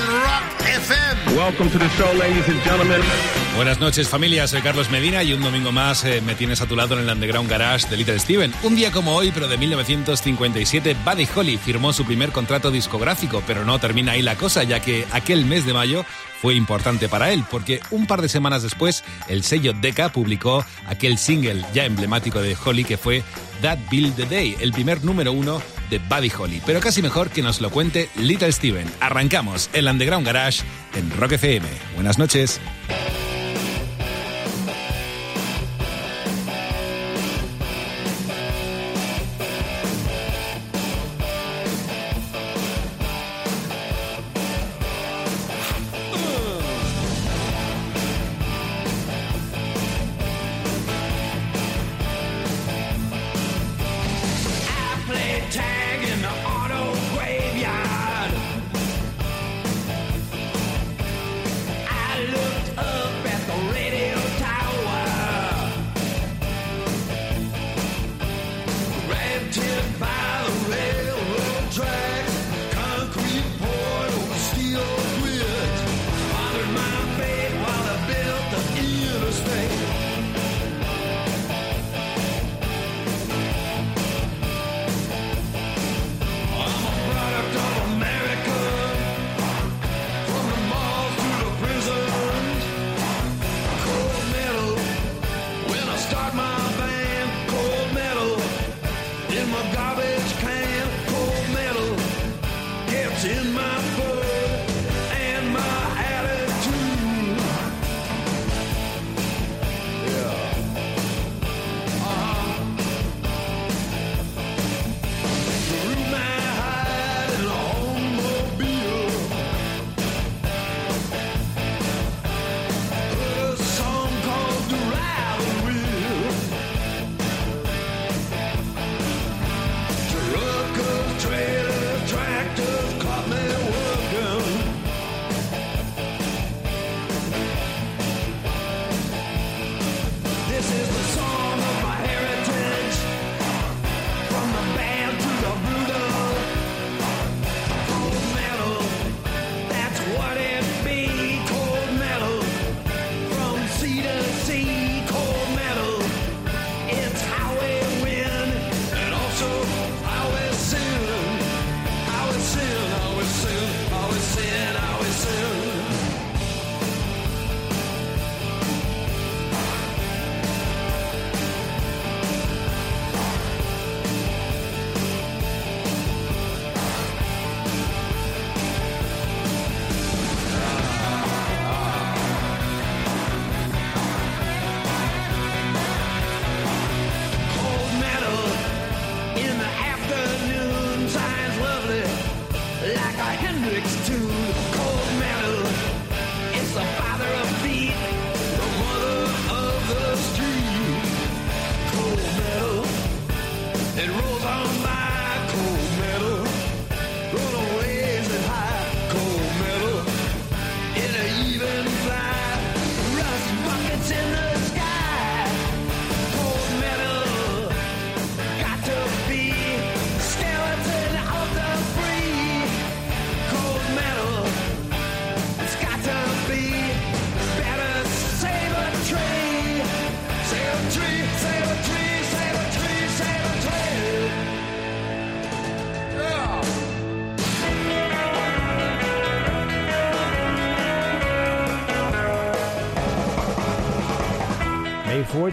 Rock FM. Welcome to the show, ladies and gentlemen. Buenas noches familia, soy Carlos Medina y un domingo más eh, me tienes a tu lado en el Underground Garage de Little Steven. Un día como hoy, pero de 1957, Buddy Holly firmó su primer contrato discográfico, pero no termina ahí la cosa, ya que aquel mes de mayo fue importante para él, porque un par de semanas después el sello Decca publicó aquel single ya emblemático de Holly que fue That Build the Day, el primer número uno de Buddy Holly. Pero casi mejor que nos lo cuente Little Steven. Arrancamos el Underground Garage en Rock FM. Buenas noches.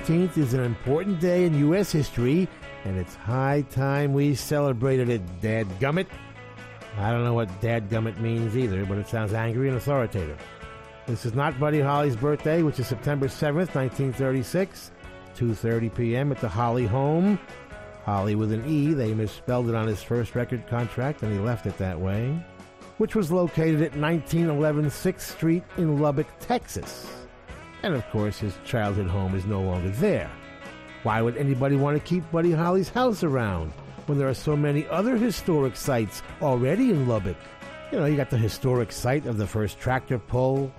15th is an important day in U.S. history, and it's high time we celebrated it, dadgummit. I don't know what dadgummit means either, but it sounds angry and authoritative. This is not Buddy Holly's birthday, which is September 7th, 1936, 2.30 p.m. at the Holly home. Holly with an E, they misspelled it on his first record contract, and he left it that way, which was located at 1911 6th Street in Lubbock, Texas. And of course, his childhood home is no longer there. Why would anybody want to keep Buddy Holly's house around when there are so many other historic sites already in Lubbock? You know, you got the historic site of the first tractor pull,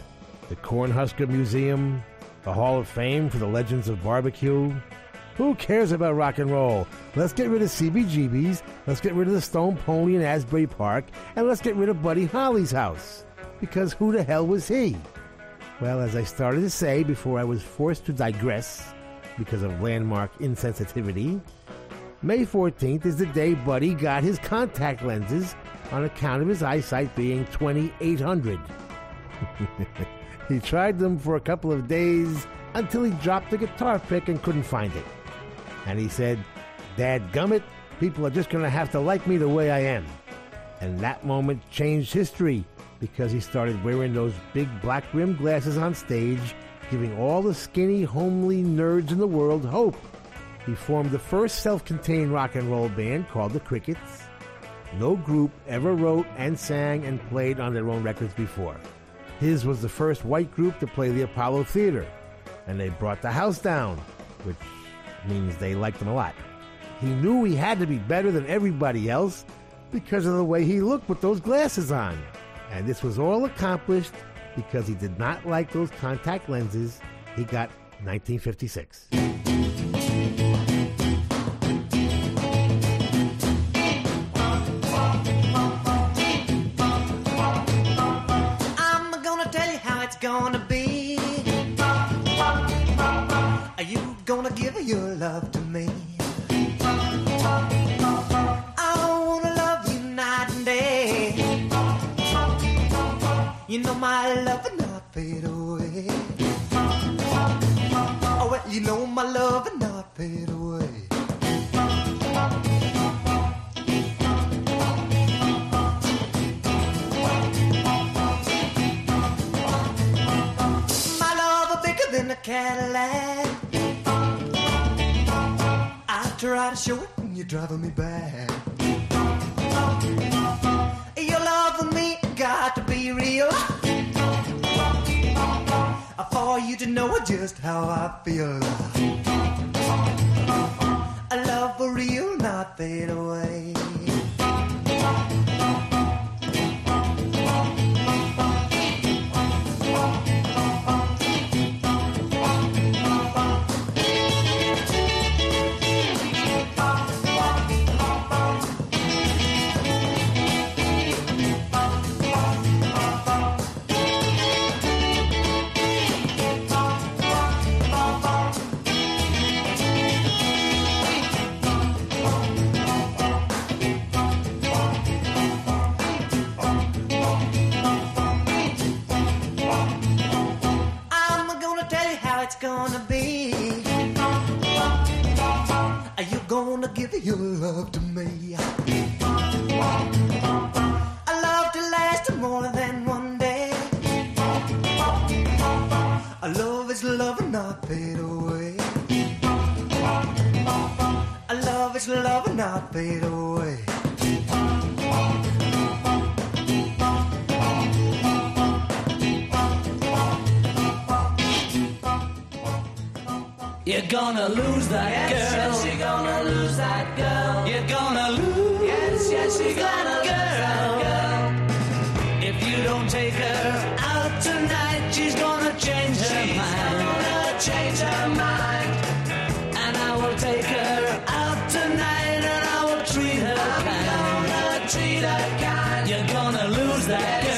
the Cornhusker Museum, the Hall of Fame for the Legends of Barbecue. Who cares about rock and roll? Let's get rid of CBGB's, let's get rid of the Stone Pony in Asbury Park, and let's get rid of Buddy Holly's house. Because who the hell was he? Well, as I started to say before I was forced to digress because of landmark insensitivity, May 14th is the day Buddy got his contact lenses on account of his eyesight being 2800. he tried them for a couple of days until he dropped the guitar pick and couldn't find it. And he said, Dad gummit, people are just going to have to like me the way I am. And that moment changed history because he started wearing those big black rimmed glasses on stage, giving all the skinny, homely nerds in the world hope. He formed the first self contained rock and roll band called the Crickets. No group ever wrote and sang and played on their own records before. His was the first white group to play the Apollo Theater, and they brought the house down, which means they liked him a lot. He knew he had to be better than everybody else because of the way he looked with those glasses on. And this was all accomplished because he did not like those contact lenses he got 1956. I'm gonna tell you how it's gonna be. Are you gonna give your love to me? My love not fade oh, away. Oh, well, you know my love not fade oh, away. My love bigger than a Cadillac. I try to show it and you're driving me back. Your love for me got to be real. I for you to know just how I feel. A love for real, not fade away. Gonna be. Are you gonna give your love to me? A love to last more than one day. A love is love and not fade away. A love is love and not fade away. You're gonna lose that girl. Yes, you're gonna lose that girl. You're gonna lose. Yes, yes, you're gonna lose that girl. If you don't take her out tonight, she's gonna change her mind. She's Gonna change her mind. And I will take her out tonight, and I will treat her kind. Gonna treat her kind. You're gonna lose that girl. Yes, you're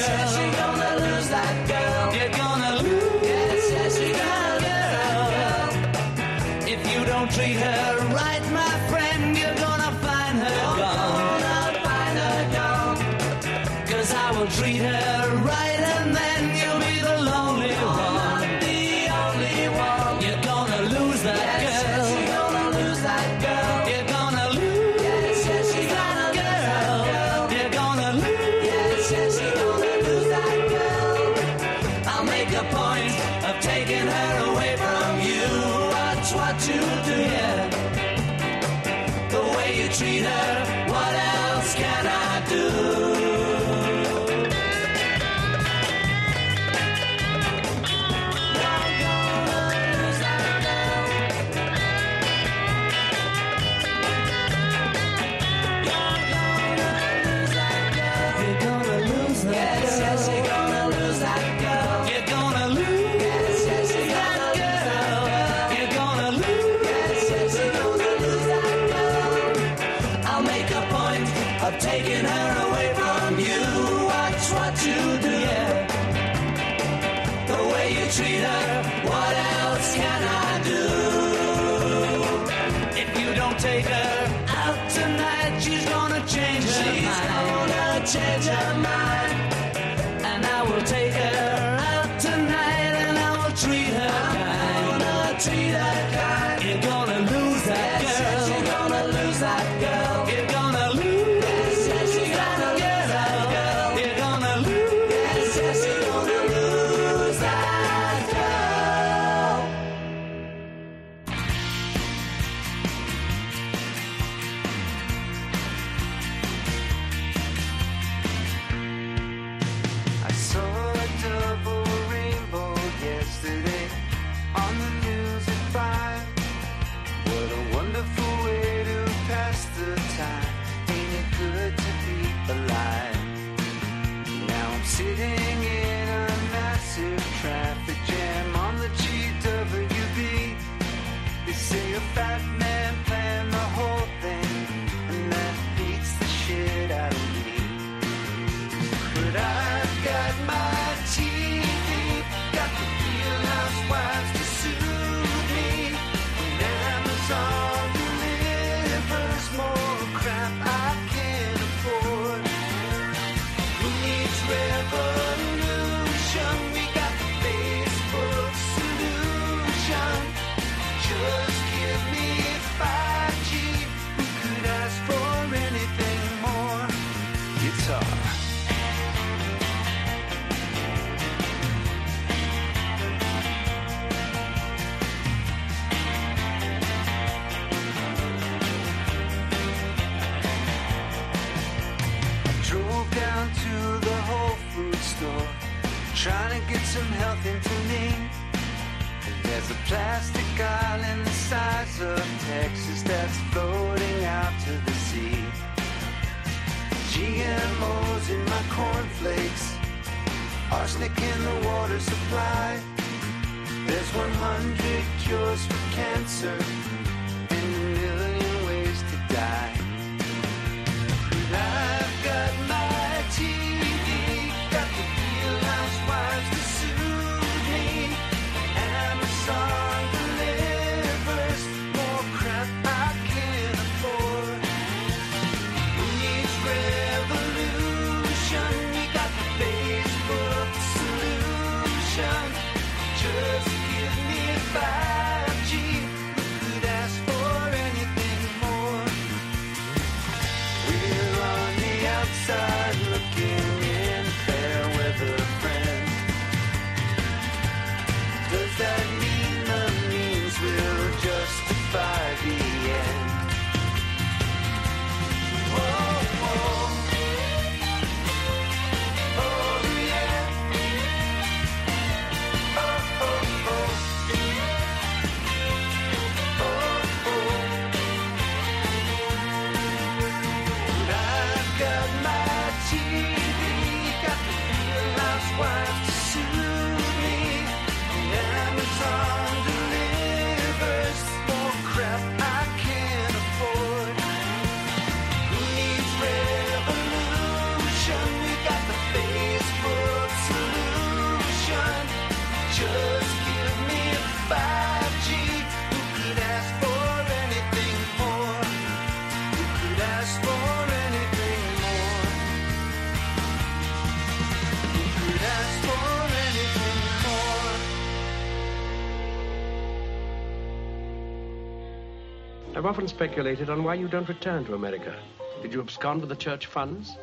I've often speculated on why you don't return to America. Did you abscond with the church funds?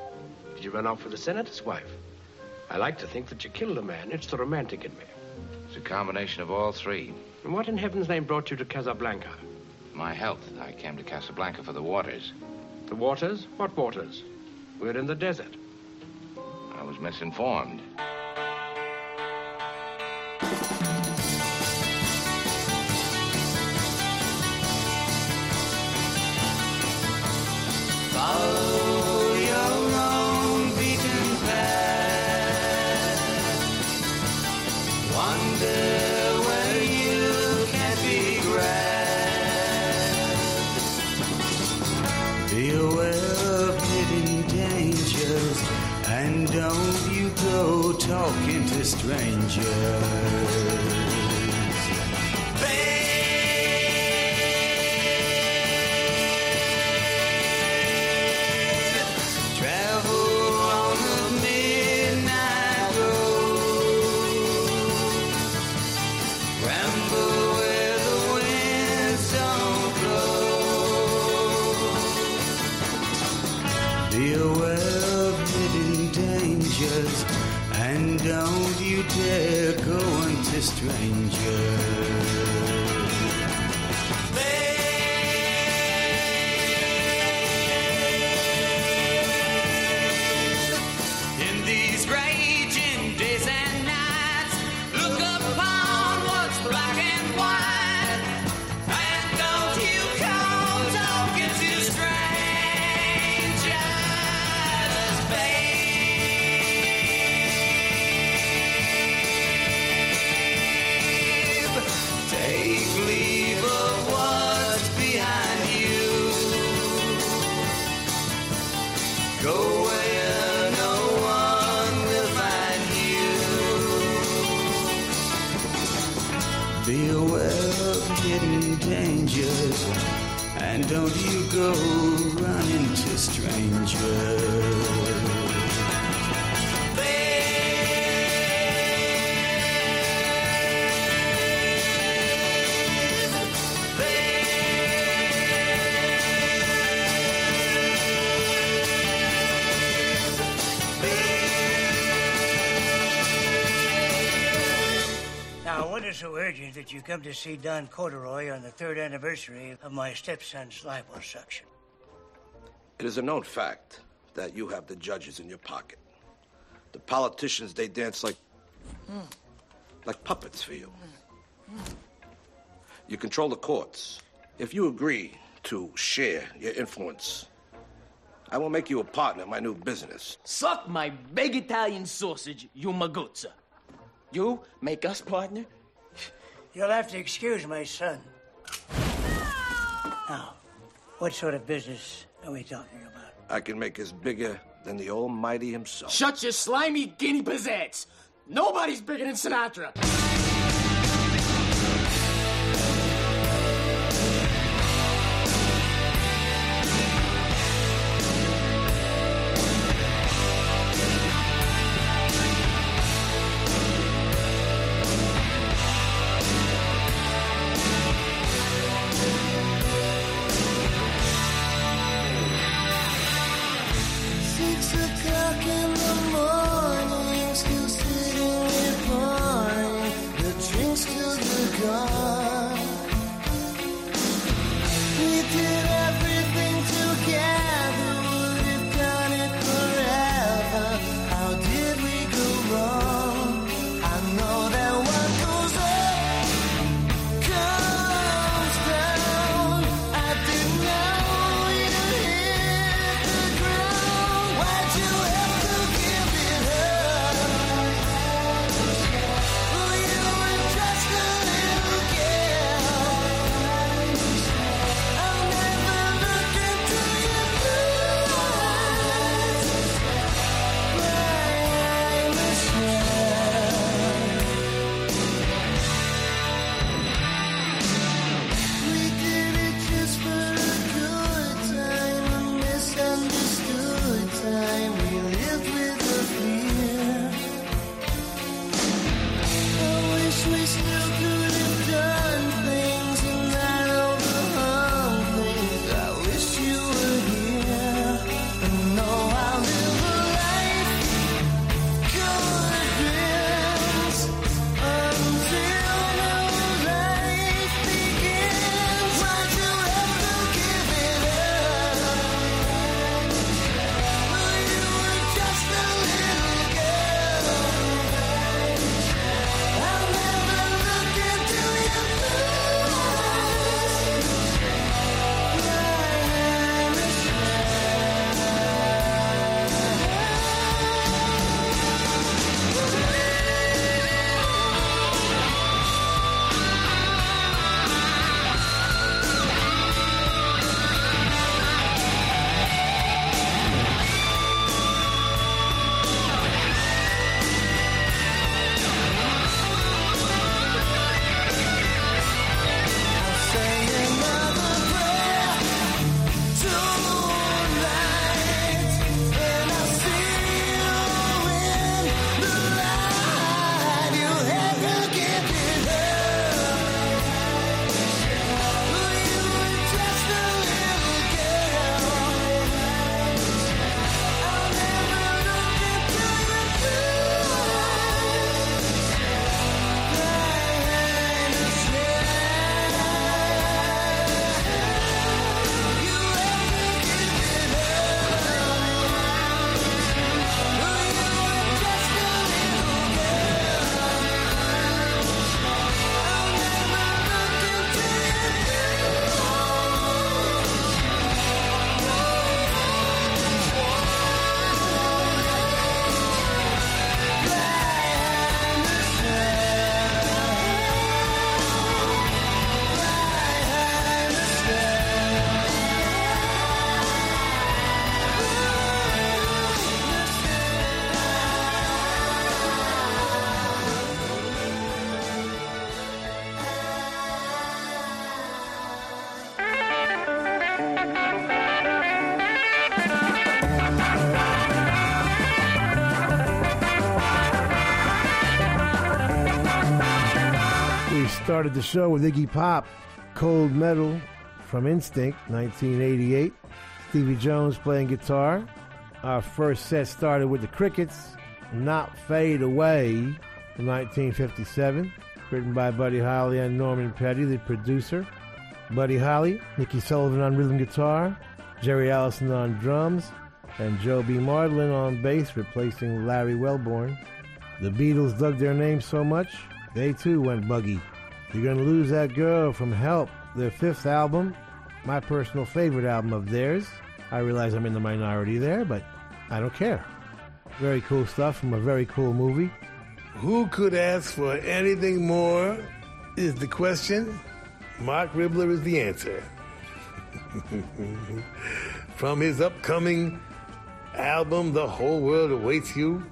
Did you run off with the senator's wife? I like to think that you killed a man. It's the romantic in me. It's a combination of all three. And what in heaven's name brought you to Casablanca? My health. I came to Casablanca for the waters. The waters? What waters? We're in the desert. I was misinformed. Talking unto that you come to see Don Corduroy on the third anniversary of my stepson's liposuction? It is a known fact that you have the judges in your pocket. The politicians, they dance like. like puppets for you. You control the courts. If you agree to share your influence, I will make you a partner in my new business. Suck my big Italian sausage, you maguzza. You make us partner? You'll have to excuse my son. Now, what sort of business are we talking about? I can make us bigger than the Almighty himself. Shut your slimy guinea pizzazz. Nobody's bigger than Sinatra. Started the show with Iggy Pop, Cold Metal from Instinct, 1988. Stevie Jones playing guitar. Our first set started with the Crickets, Not Fade Away from 1957, written by Buddy Holly and Norman Petty, the producer. Buddy Holly, Niki Sullivan on rhythm guitar, Jerry Allison on drums, and Joe B. Mauldin on bass, replacing Larry Welborn. The Beatles dug their name so much, they too went buggy. You're Gonna Lose That Girl from Help, their fifth album, my personal favorite album of theirs. I realize I'm in the minority there, but I don't care. Very cool stuff from a very cool movie. Who could ask for anything more? Is the question. Marc Ribler is the answer. from his upcoming album, The Whole World Awaits You,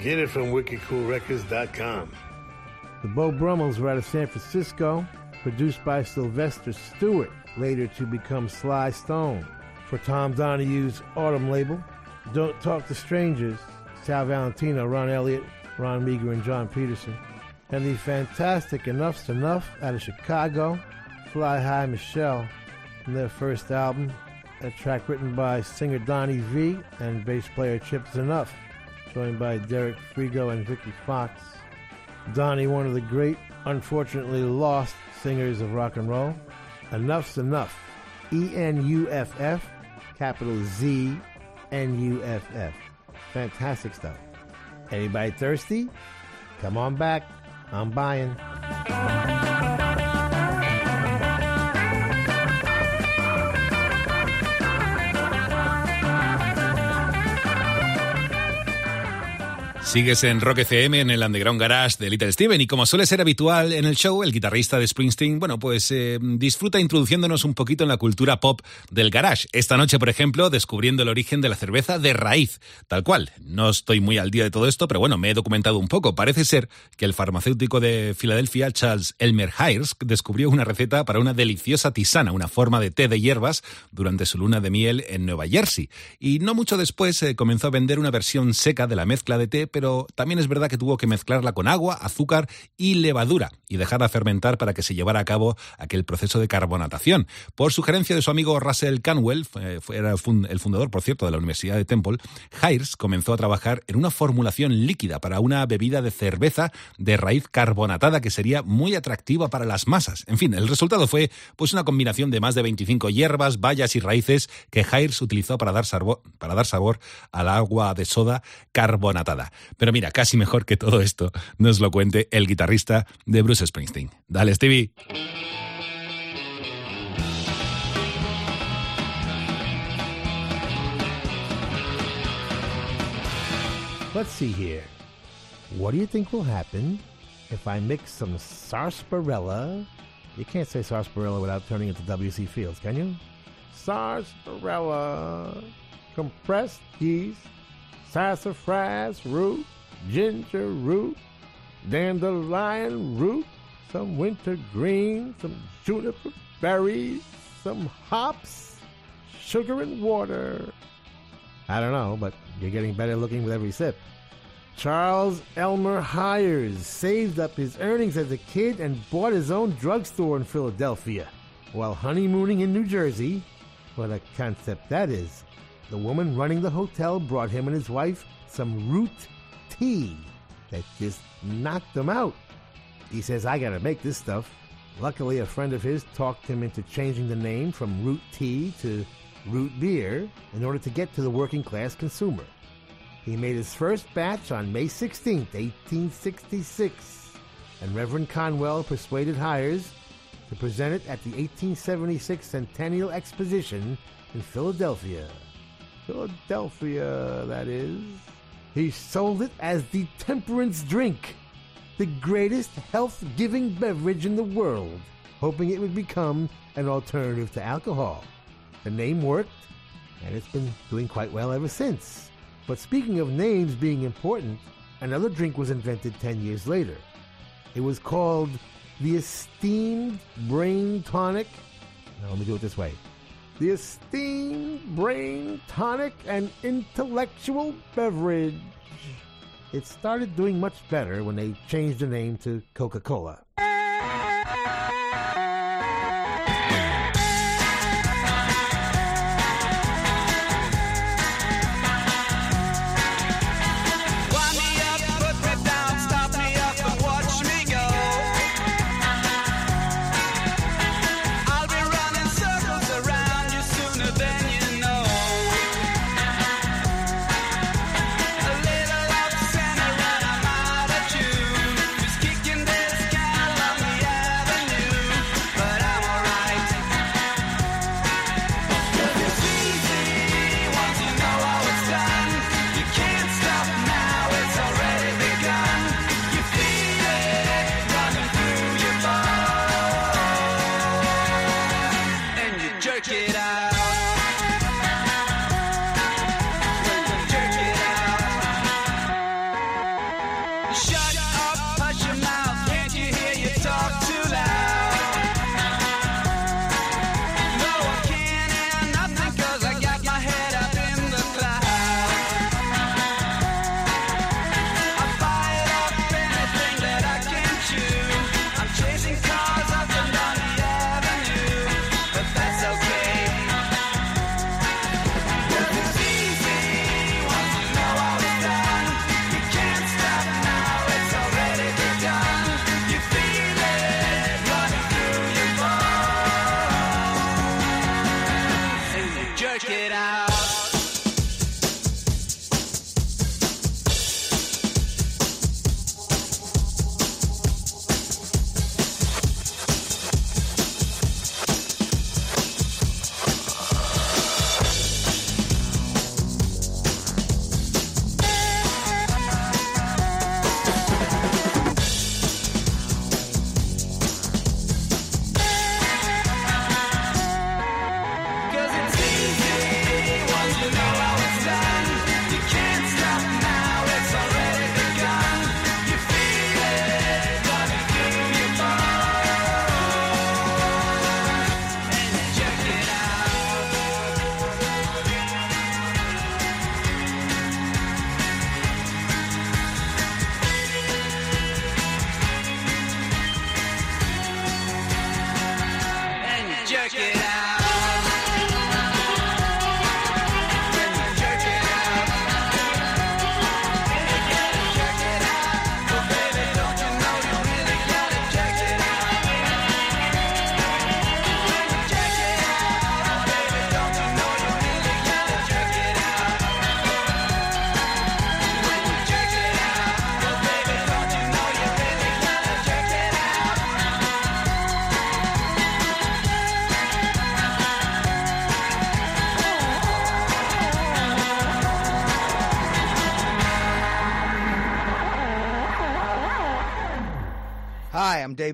get it from wickedcoolrecords.com. The Beau Brummels were out of San Francisco, produced by Sylvester Stewart, later to become Sly Stone. For Tom Donahue's Autumn label, Don't Talk to Strangers, Sal Valentino, Ron Elliott, Ron Meagher, and John Peterson. And the fantastic Enuff Z'Nuff out of Chicago, Fly High Michelle, from their first album, a track written by singer Donnie Vie and bass player Chip Z'Nuff, joined by Derek Frigo and Vikki Foxx. Donnie, one of the great, unfortunately lost singers of rock and roll. Enuff Z'Nuff. E N U F F, capital Z N U F F. Fantastic stuff. Anybody thirsty? Come on back. I'm buying. Sigues en Rock FM en el Underground Garage de Little Steven y como suele ser habitual en el show, el guitarrista de Springsteen, bueno, pues eh, disfruta introduciéndonos un poquito en la cultura pop del garage. Esta noche, por ejemplo, descubriendo el origen de la cerveza de raíz, tal cual. No estoy muy al día de todo esto, pero bueno, me he documentado un poco. Parece ser que el farmacéutico de Filadelfia, Charles Elmer Hayes, descubrió una receta para una deliciosa tisana, una forma de té de hierbas, durante su luna de miel en Nueva Jersey. Y no mucho después eh, comenzó a vender una versión seca de la mezcla de té, pero también es verdad que tuvo que mezclarla con agua, azúcar y levadura y dejarla fermentar para que se llevara a cabo aquel proceso de carbonatación. Por sugerencia de su amigo Russell Canwell, era el fun- el fundador, por cierto, de la Universidad de Temple, Hayes comenzó a trabajar en una formulación líquida para una bebida de cerveza de raíz carbonatada que sería muy atractiva para las masas. En fin, el resultado fue pues una combinación de más de 25 hierbas, bayas y raíces que Hayes utilizó para dar, sabor, para dar sabor al agua de soda carbonatada. Pero mira, casi mejor que todo esto nos lo cuente el guitarrista de Bruce Springsteen. Dale, Stevie. Let's see here. What do you think will happen if I mix some sarsaparilla? You can't say sarsaparilla without turning into W.C. Fields, can you? Sarsaparilla, compressed yeast, sassafras root, ginger root, dandelion root, some wintergreen, some juniper berries, some hops, sugar and water. I don't know, but you're getting better looking with every sip. Charles Elmer Hires saved up his earnings as a kid and bought his own drugstore in Philadelphia. While honeymooning in New Jersey, what a concept that is. The woman running the hotel brought him and his wife some root tea that just knocked them out. He says, I gotta make this stuff. Luckily, a friend of his talked him into changing the name from root tea to root beer in order to get to the working class consumer. He made his first batch on May 16, 1866, and Reverend Conwell persuaded Hires to present it at the 1876 Centennial Exposition in Philadelphia. Philadelphia, that is. He sold it as the temperance drink, the greatest health giving beverage in the world, hoping it would become an alternative to alcohol. The name worked, and it's been doing quite well ever since. But speaking of names being important, another drink was invented 10 years later. It was called the Esteemed Brain Tonic. Now, let me do it this way the Esteemed Brain Tonic and Intellectual Beverage. It started doing much better when they changed the name to Coca Cola.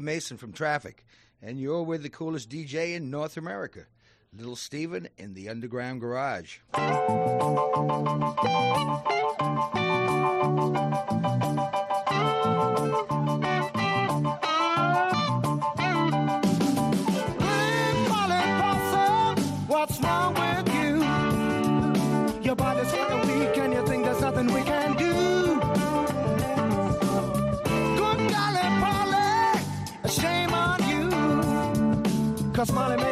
Mason from Traffic, and you're with the coolest DJ in North America, Little Steven in the Underground Garage. smiling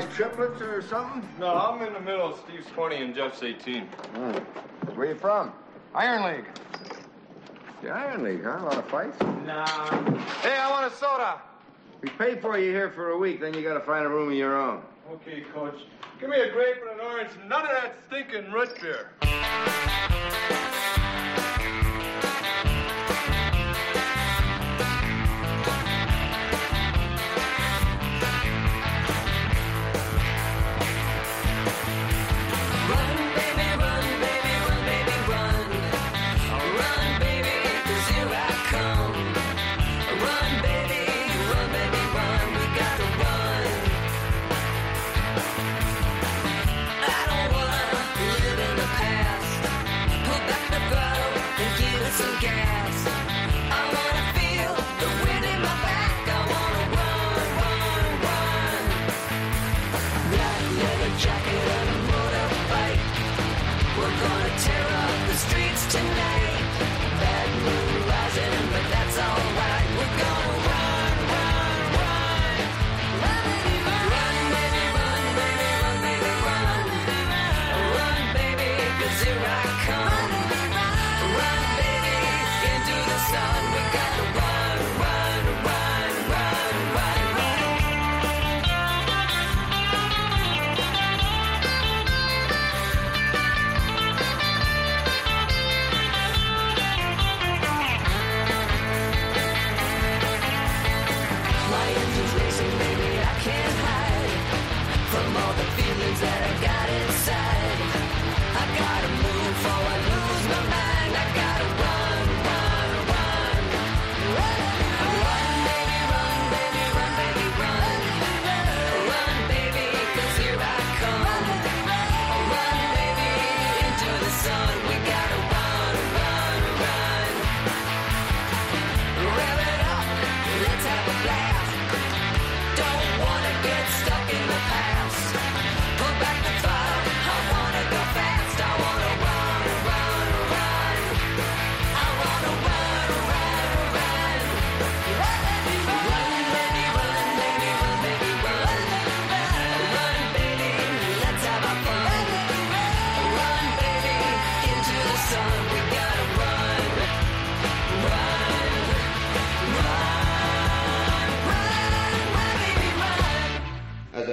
guys triplets or something? No, I'm in the middle. Steve's 20 and Jeff's 18. Mm. Where you from? Iron League. The Iron League, huh? A lot of fights? Nah. Hey, I want a soda. We paid for you here for a week, then you gotta find a room of your own. Okay, coach. Give me a grape and an orange. None of that stinking root beer.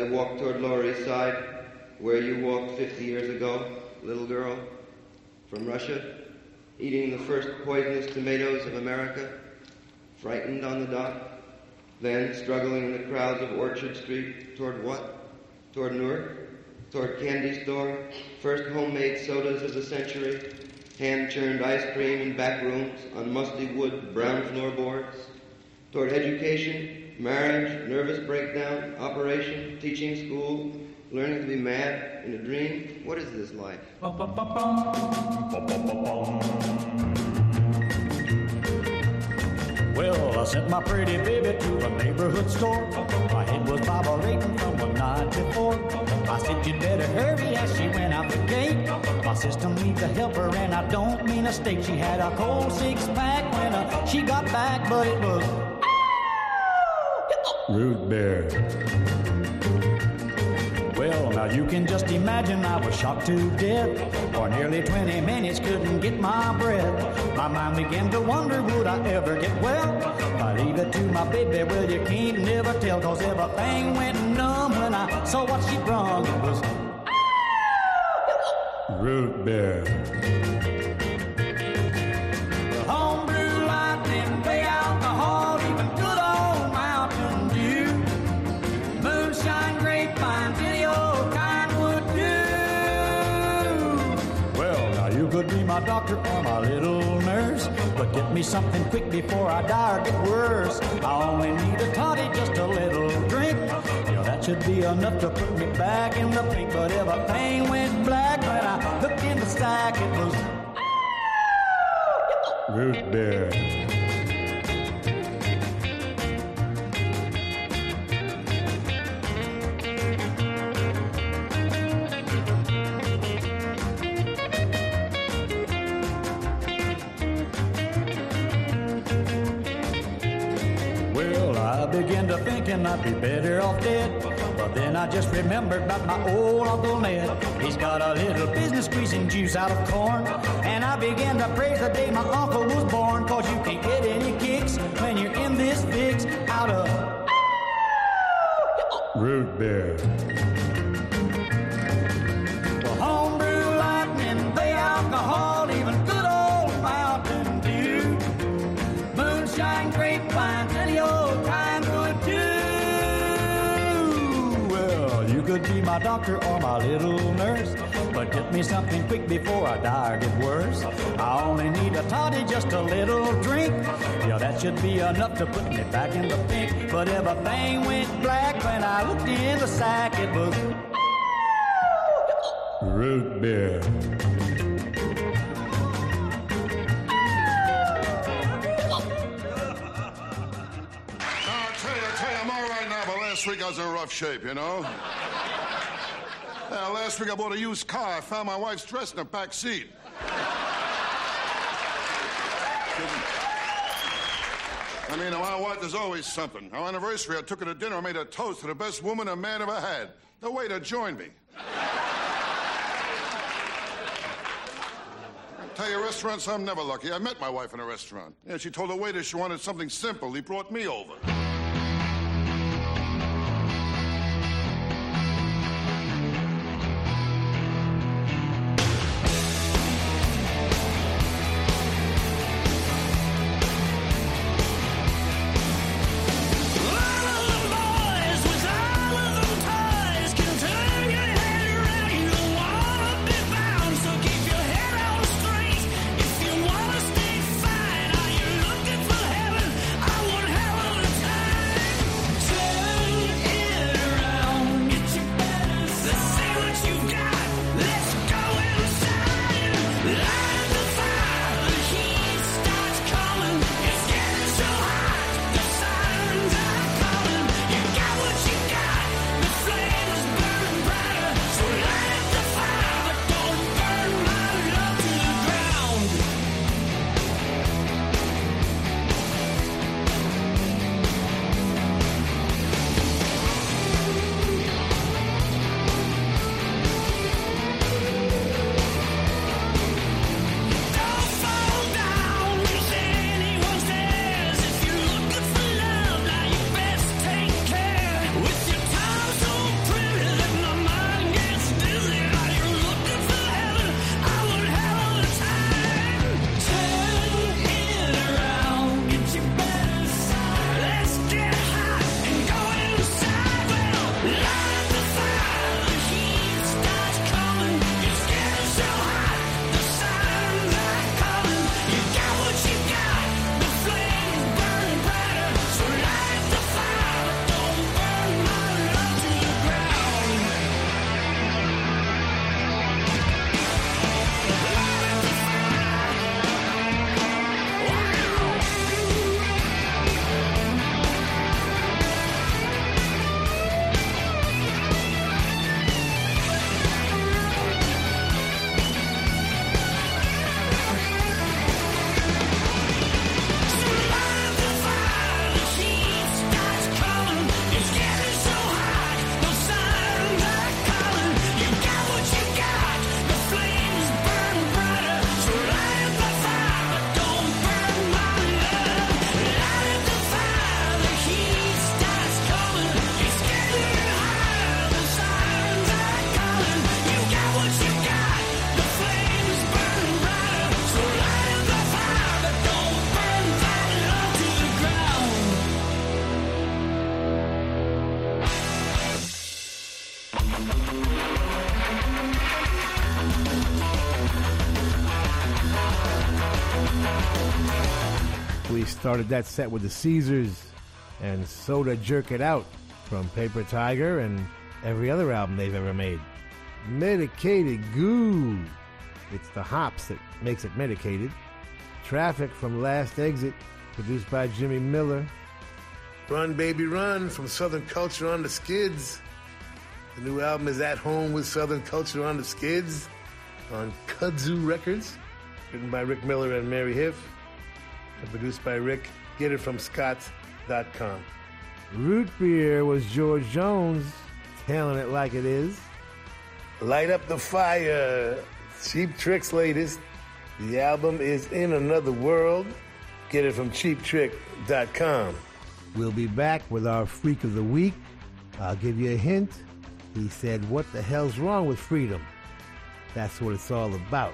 Walk toward Lower East Side, where you walked 50 years ago, little girl, from Russia, eating the first poisonous tomatoes of America, frightened on the dock, then struggling in the crowds of Orchard Street toward what? Toward Newark? Toward candy store, first homemade sodas of the century, hand-churned ice cream in back rooms on musty wood brown floorboards, toward education, marriage, nervous breakdown, operation, teaching school, learning to be mad in a dream. What is this life? Well, I sent my pretty baby to a neighborhood store. My head was vibrating from the night before. I said, You'd better hurry as she went out the gate. My system needs a helper, and I don't mean a steak. She had a cold six pack when uh, she got back, but it was root beer. Well, now you can just imagine I was shocked to death. For nearly 20 minutes, couldn't get my breath. My mind began to wonder, would I ever get well? I leave it to my baby, well, you can't never tell, cause everything went numb when I saw what she brung. It was root beer. My doctor or my little nurse, but get me something quick before I die or get worse. I only need a toddy, just a little drink. Yeah, that should be enough to put me back in the pink. But everything went black when I looked in the stack. It was root beer. Thinking I'd be better off dead. But then I just remembered about my old Uncle Ned. He's got a little business squeezing juice out of corn. And I began to praise the day my uncle was born. Cause you can't get any kicks when you're in this fix out of root beer. Doctor or my little nurse. But get me something quick before I die or get worse. I only need a toddy, just a little drink. Yeah, that should be enough to put me back in the pink. But everything went black when I looked in the sack. It was root beer. I I tell you, I'm all right now, but last week I was in rough shape, you know? Last week I bought a used car. I found my wife's dress in the back seat. I mean, my wife, there's always something. Our anniversary, I took her to dinner. I made a toast to the best woman a man ever had. The waiter joined me. Tell you, restaurants, I'm never lucky. I met my wife in a restaurant. Yeah, she told the waiter she wanted something simple. He brought me over. He started that set with the Caesars and Soda Jerk It Out from Paper Tiger and every other album they've ever made. Medicated Goo. It's the hops that makes it medicated. Traffic from Last Exit, produced by Jimmy Miller. Run Baby Run from Southern Culture on the Skids. The new album is At Home with Southern Culture on the Skids on Kudzu Records, written by Rick Miller and Mary Huff, and produced by Rick. Get it from Scott.com. Root Beer was George Jones, telling it like it is. Light Up the Fire, Cheap Trick's latest. The album is In Another World. Get it from cheaptrick.com. We'll be back with our Freak of the Week. I'll give you a hint. He said, What the hell's wrong with freedom? That's what it's all about.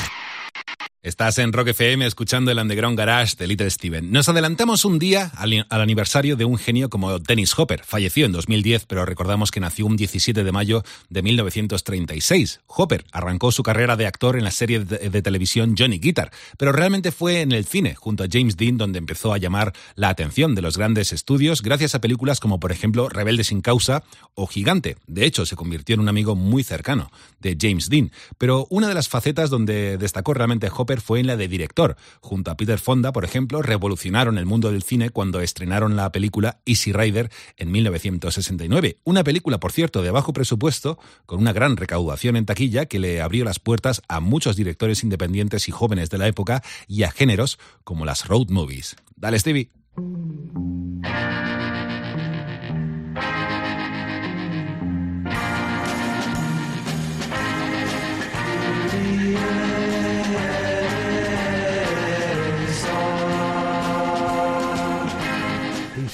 Estás en Rock FM escuchando el Underground Garage de Little Steven. Nos adelantamos un día al, aniversario de un genio como Dennis Hopper. Falleció en 2010, pero recordamos que nació un 17 de mayo de 1936. Hopper arrancó su carrera de actor en la serie de, de televisión Johnny Guitar, pero realmente fue en el cine, junto a James Dean, donde empezó a llamar la atención de los grandes estudios gracias a películas como, por ejemplo, Rebelde sin causa o Gigante. De hecho, se convirtió en un amigo muy cercano de James Dean. Pero una de las facetas donde destacó realmente Hopper fue en la de director. Junto a Peter Fonda, por ejemplo, revolucionaron el mundo del cine cuando estrenaron la película Easy Rider en 1969. Una película, por cierto, de bajo presupuesto, con una gran recaudación en taquilla que le abrió las puertas a muchos directores independientes y jóvenes de la época y a géneros como las road movies. Dale, Stevie.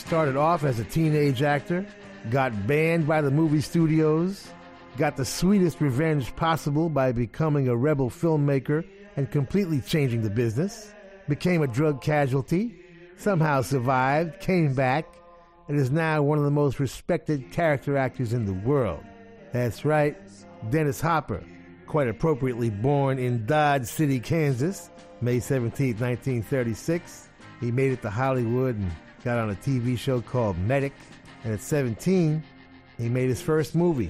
Started off as a teenage actor, got banned by the movie studios, got the sweetest revenge possible by becoming a rebel filmmaker and completely changing the business, became a drug casualty, somehow survived, came back, and is now one of the most respected character actors in the world. That's right, Dennis Hopper, quite appropriately born in Dodge City, Kansas, May 17, 1936. He made it to Hollywood and got on a TV show called Medic, and at 17, he made his first movie,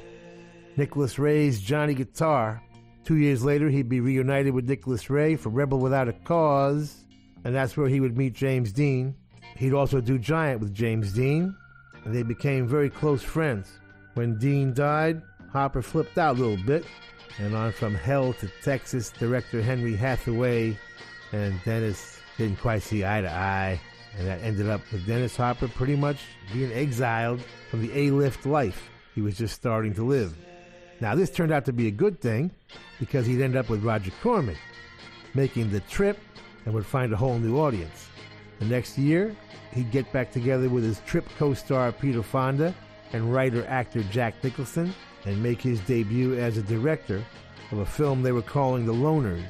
Nicholas Ray's Johnny Guitar. Two years later, he'd be reunited with Nicholas Ray for Rebel Without a Cause, and that's where he would meet James Dean. He'd also do Giant with James Dean, and they became very close friends. When Dean died, Hopper flipped out a little bit, and on from Hell to Texas, director Henry Hathaway and Dennis didn't quite see eye to eye. And that ended up with Dennis Hopper pretty much being exiled from the A-lift life he was just starting to live. Now, this turned out to be a good thing because he'd end up with Roger Corman, making the trip and would find a whole new audience. The next year, he'd get back together with his trip co-star Peter Fonda and writer-actor Jack Nicholson and make his debut as a director of a film they were calling The Loners,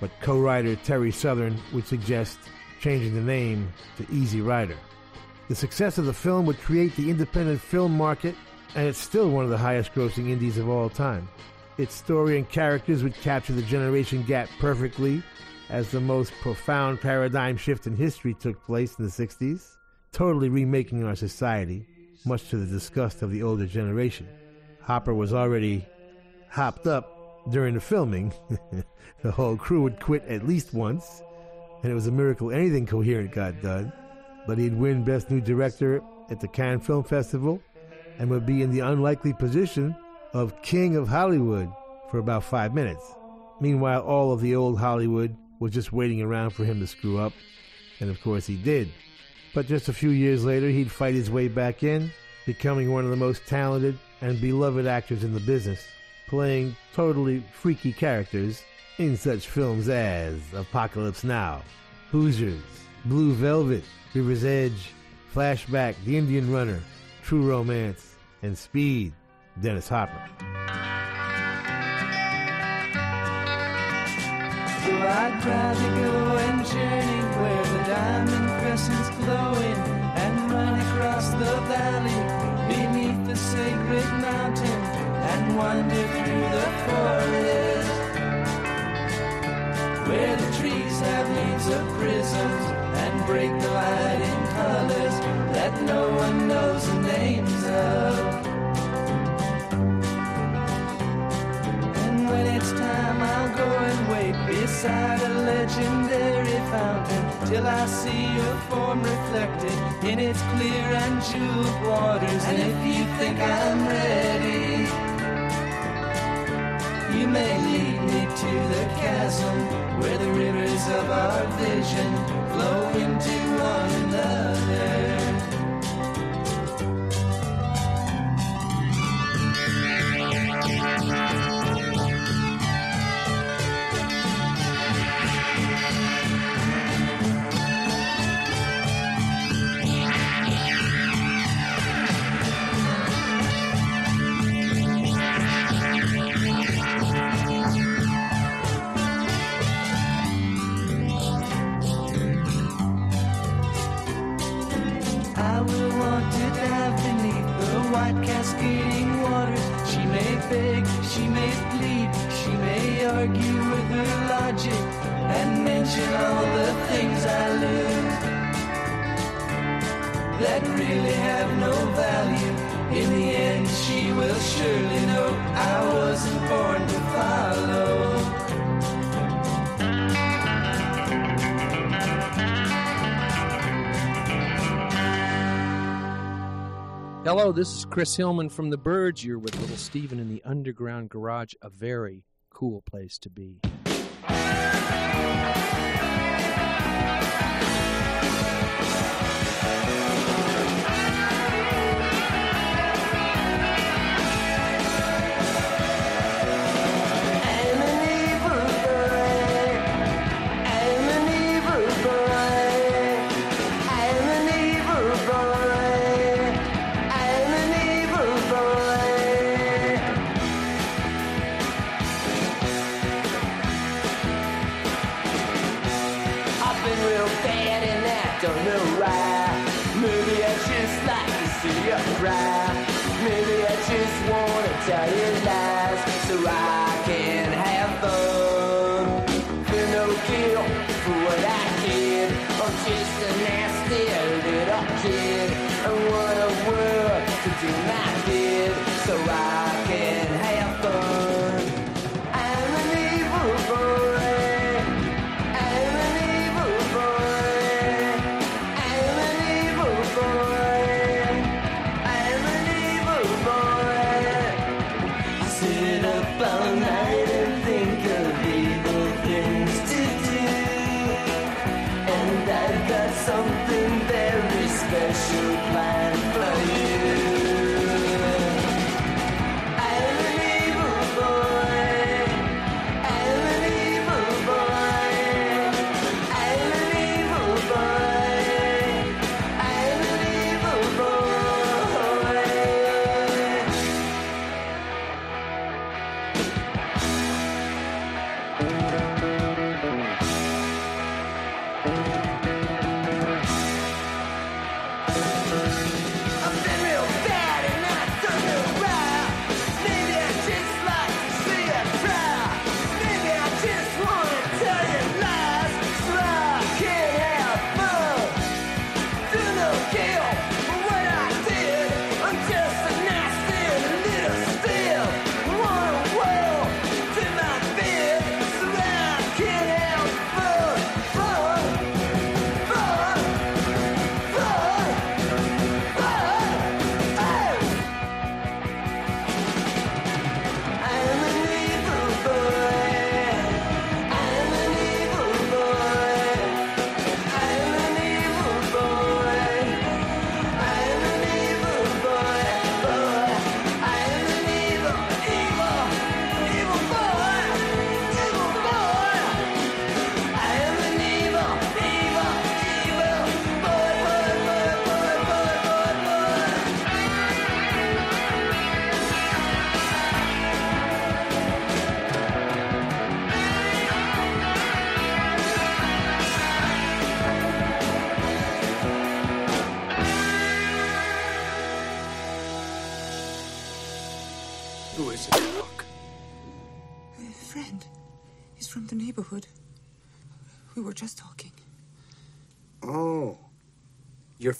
but co-writer Terry Southern would suggest changing the name to Easy Rider. The success of the film would create the independent film market, and it's still one of the highest grossing indies of all time. Its story and characters would capture the generation gap perfectly as the most profound paradigm shift in history took place in the 60s, totally remaking our society, much to the disgust of the older generation. Hopper was already hopped up during the filming. the whole crew would quit at least once, and it was a miracle anything coherent got done. But he'd win Best New Director at the Cannes Film Festival and would be in the unlikely position of King of Hollywood for about five minutes. Meanwhile, all of the old Hollywood was just waiting around for him to screw up, and of course he did. But just a few years later, he'd fight his way back in, becoming one of the most talented and beloved actors in the business, playing totally freaky characters in such films as Apocalypse Now, Hoosiers, Blue Velvet, River's Edge, Flashback, The Indian Runner, True Romance, and Speed, Dennis Hopper. I'd go and journey where the diamond crescent's glowing and run across the valley beneath the sacred mountain and wander through the forest where the trees have leaves of prisms and break the light in colors that no one knows the names of. And when it's time, I'll go and wait beside a legendary fountain till I see your form reflected in its clear and jeweled waters. And if you think I'm ready, you may lead me to the chasm where the rivers of our vision flow into one another. Really have no value. In the end, she will surely know I wasn't born to follow. Hello, this is Chris Hillman from The Byrds. You're with Little Steven in the Underground Garage, a very cool place to be. Don't know why. Maybe I just like to see you cry. Maybe I just wanna tell you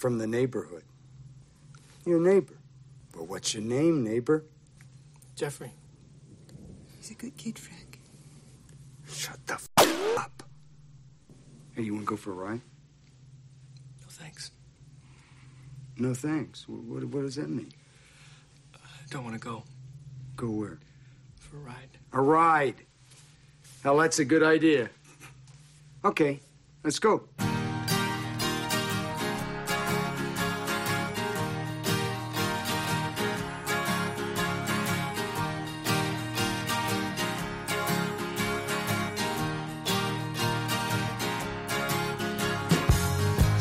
from the neighborhood. Your neighbor. Well, what's your name, neighbor? Jeffrey. He's a good kid, Frank. Shut the f- up. Hey, you want to go for a ride? No thanks. No thanks. Wh- What, what does that mean? I don't want to go Go where? for a ride. A ride. Now, that's a good idea. Okay, let's go.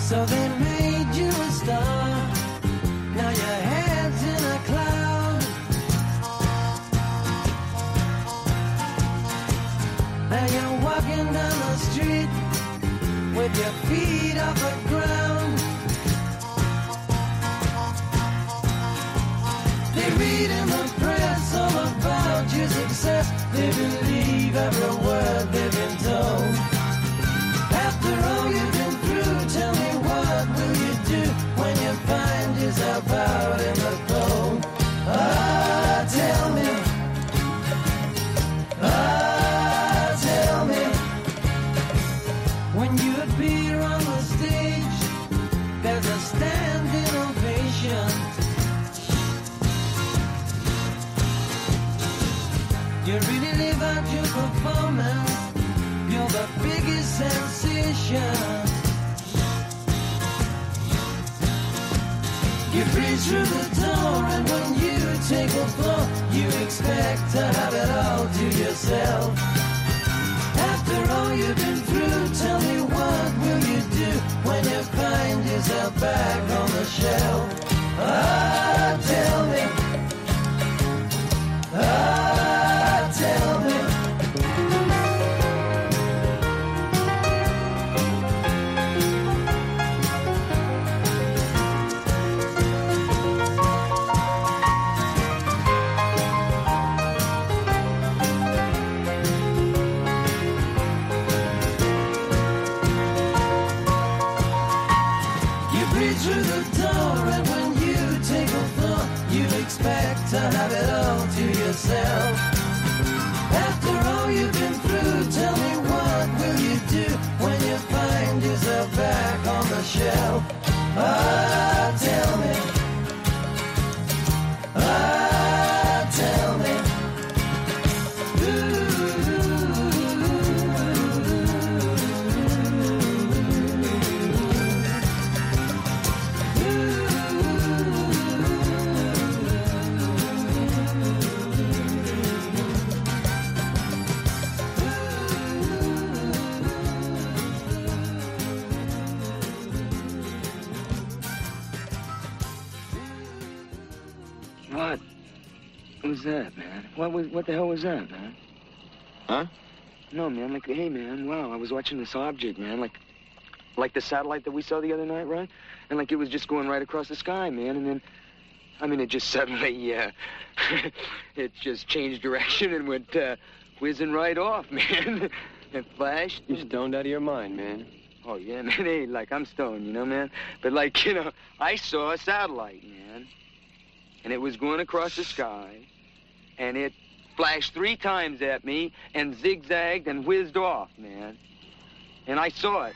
So they made you a star. Now your head's in a cloud. Now you're walking down the street with your feet the performance. You're the biggest sensation. You breathe through the door, and when you take a floor, you expect to have it all to yourself. After all you've been through, tell me what will you do when you find yourself back on the shelf? Ah, tell me. Ah, tell me. Ah, was that, man? What was? What the hell was that, man? Huh? No, man. Like, hey, man. Wow, I was watching this object, man. Like, like the satellite that we saw the other night, right? And like it was just going right across the sky, man. And then, I mean, it just suddenly, uh, it just changed direction and went uh, whizzing right off, man. it flashed. You're stoned out of your mind, man. Oh yeah, man. Hey, like I'm stoned, you know, man. But like, you know, I saw a satellite, man, and it was going across the sky, and it flashed three times at me and zigzagged and whizzed off, man. And I saw it.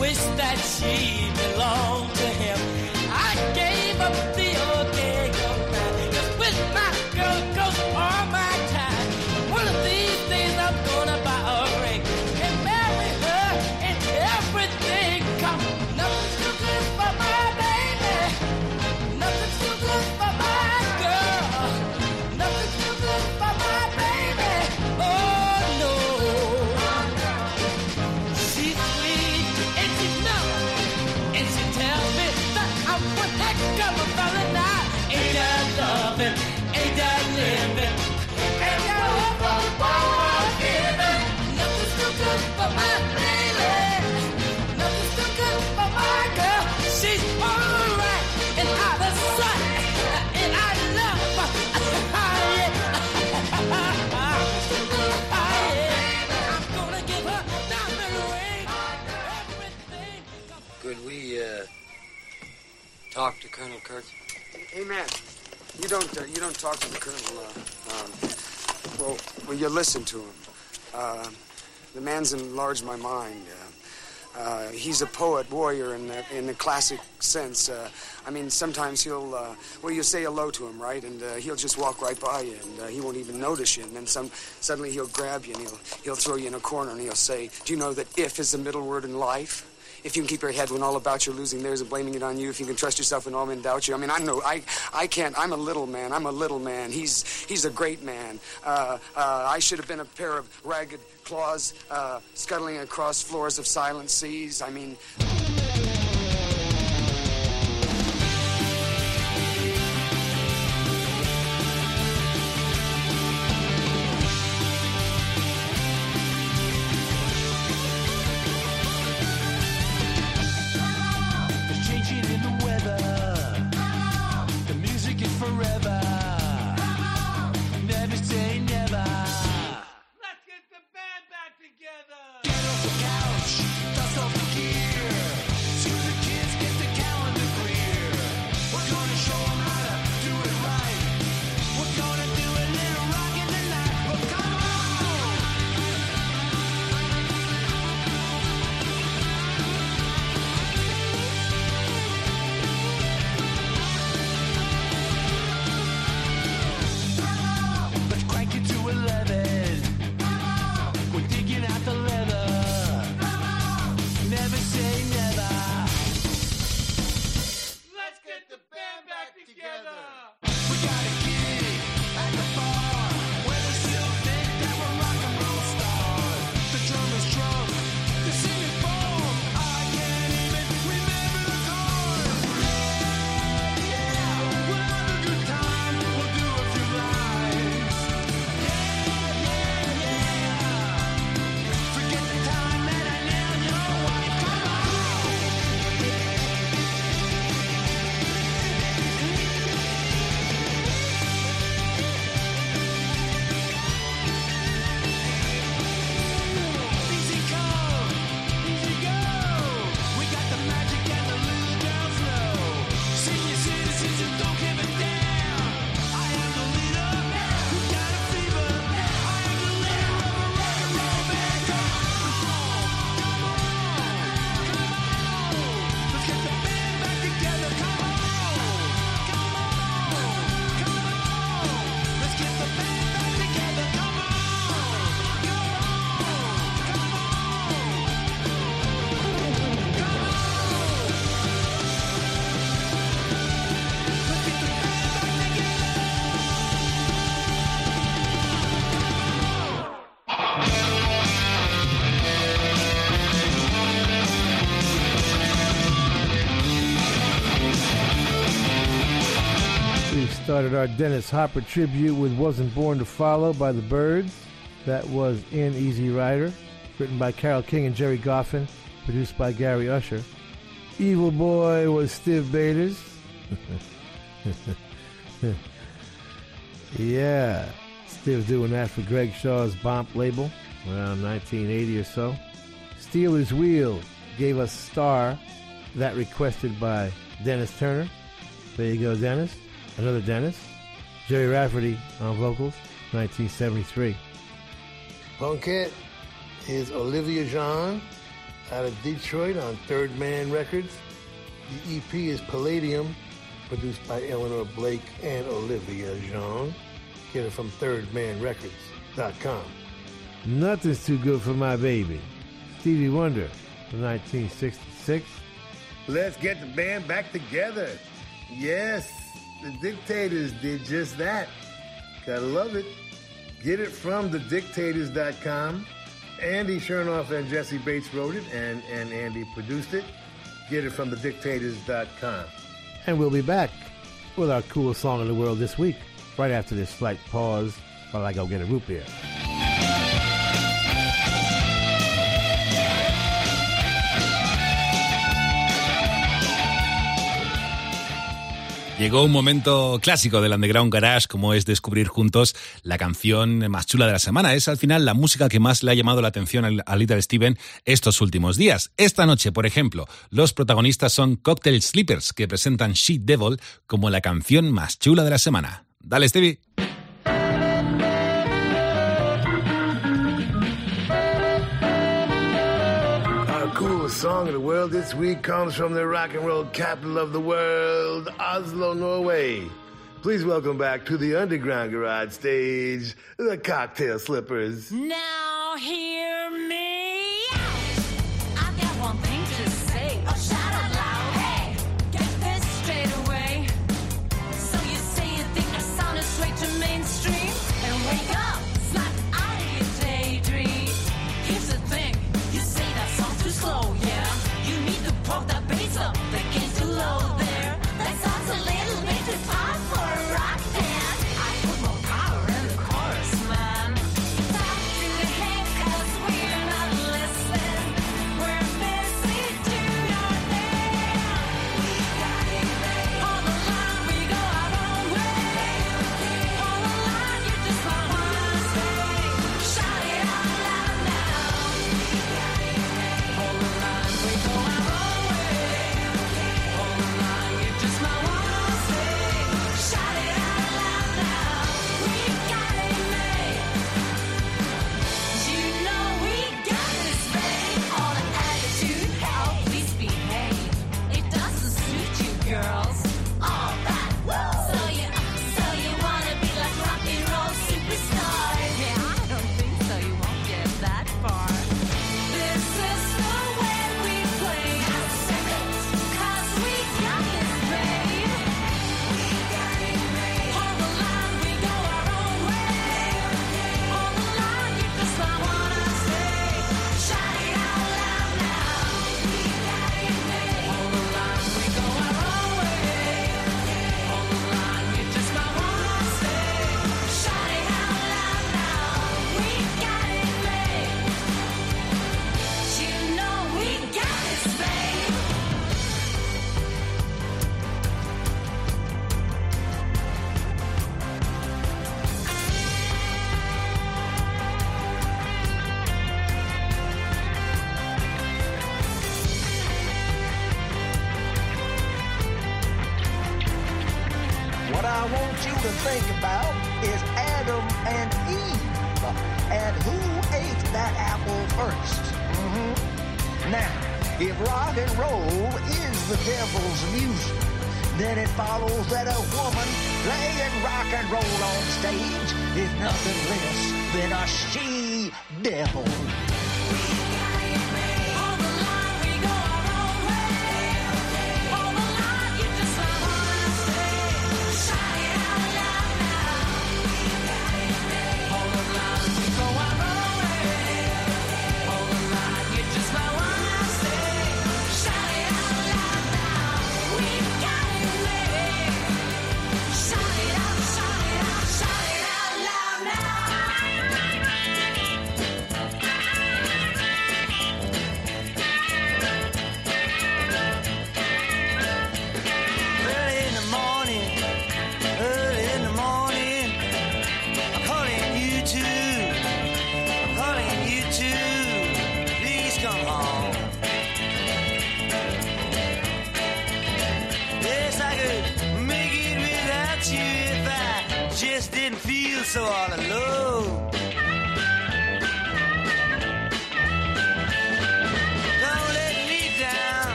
Wish that she belonged to him. I gave up talk to Colonel Kurtz? Hey, man, you don't uh, you don't talk to the colonel. Uh, um, well, well, you listen to him. Uh, the man's enlarged my mind. Uh, uh, he's a poet, warrior in the, in the classic sense. Uh, I mean, sometimes he'll, well, you say hello to him, right? And he'll just walk right by you, and he won't even notice you. And then some, suddenly he'll grab you, and he'll, he'll throw you in a corner, and he'll say, do you know that if is the middle word in life? If you can keep your head when all about you're losing theirs and blaming it on you, if you can trust yourself when all men doubt you. I mean, I know, I, I can't, I'm a little man. I'm a little man. He's, he's a great man. Uh, uh, I should have been a pair of ragged claws uh, scuttling across floors of silent seas. I mean, Started our Dennis Hopper tribute with Wasn't Born to Follow by the Byrds. That was In Easy Rider, written by Carole King and Gerry Goffin, produced by Gary Usher. Evil Boy was Stiv Bators. yeah, Steve doing that for Greg Shaw's Bomp label around 1980 or so. Stealers Wheel gave us Star, that requested by Dennis Turner. There you go, Dennis. Another Dennis. Gerry Rafferty on vocals, 1973. Punkette is Olivia Jean out of Detroit on Third Man Records. The EP is Palladium, produced by Eleanor Blake and Olivia Jean. Get it from thirdmanrecords.com. Nothing's too good for my baby. Stevie Wonder from 1966. Let's get the band back together. Yes, the Dictators did just that. Gotta love it. Get it from thedictators.com. Andy Shernoff and Jesse Bates wrote it, and, and Andy produced it. Get it from thedictators.com. And we'll be back with our coolest song in the world this week, right after this slight pause while I go get a root beer. Llegó un momento clásico del Underground Garage, como es descubrir juntos la canción más chula de la semana. Es al final la música que más le ha llamado la atención a Little Steven estos últimos días. Esta noche, por ejemplo, los protagonistas son Cocktail Sleepers, que presentan She Devil como la canción más chula de la semana. Dale, Stevie. Song of the world this week comes from the rock and roll capital of the world, Oslo, Norway. Please welcome back to the Underground Garage stage, the Cocktail Slippers. Now hear me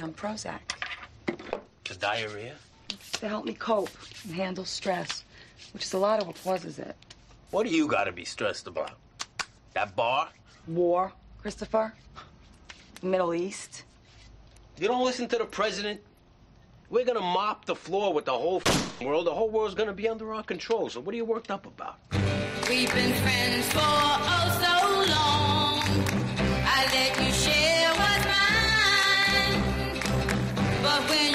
on Prozac. To diarrhea? It's to help me cope and handle stress, which is a lot of what causes it. What do you got to be stressed about? That bar? War, Christopher. Middle East. You don't listen to the president? We're gonna mop the floor with the whole world. The whole world's gonna be under our control. So what are you worked up about? We've been friends for oh so long. love when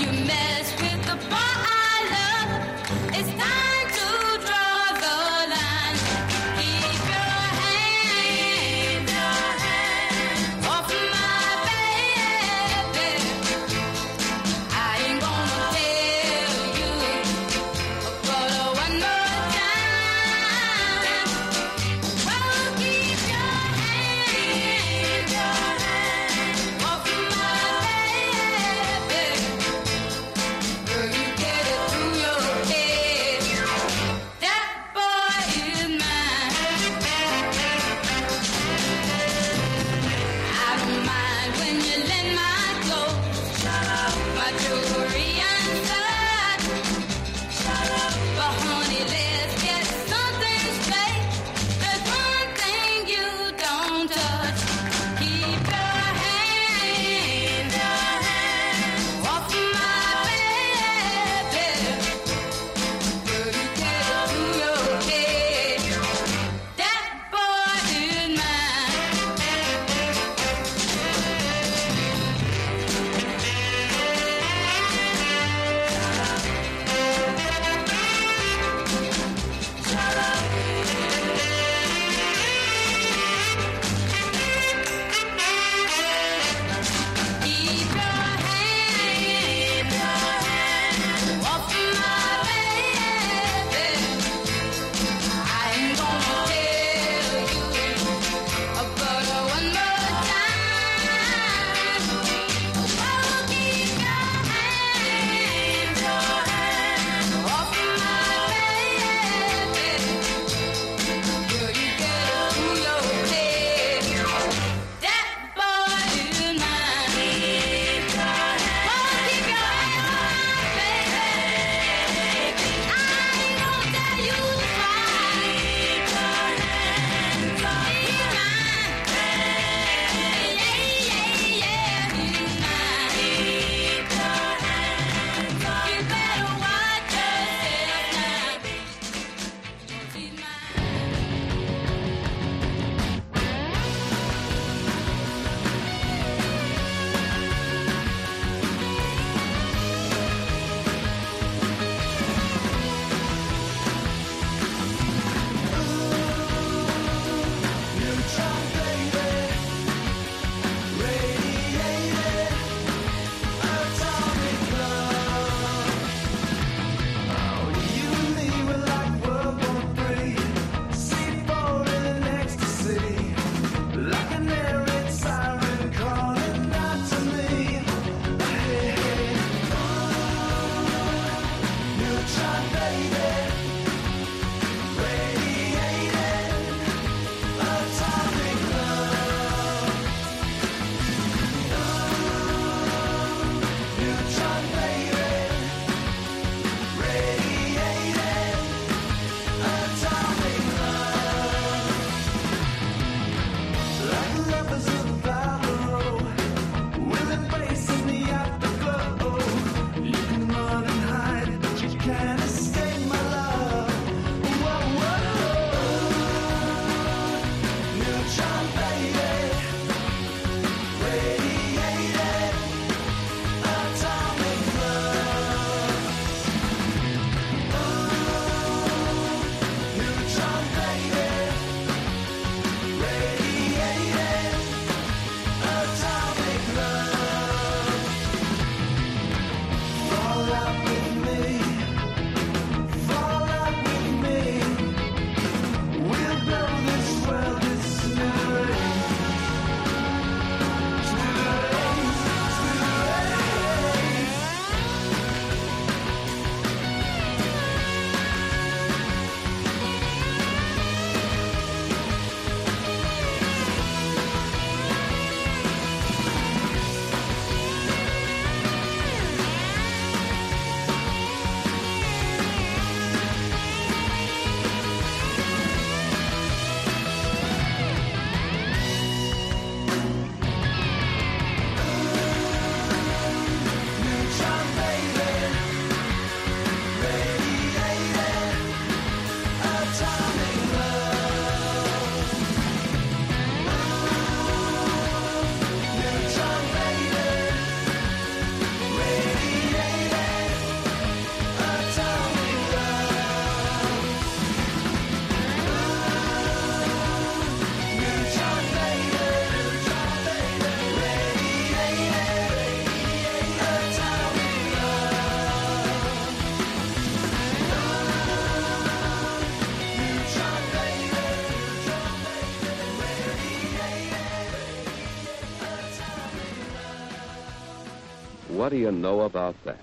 do you know about that?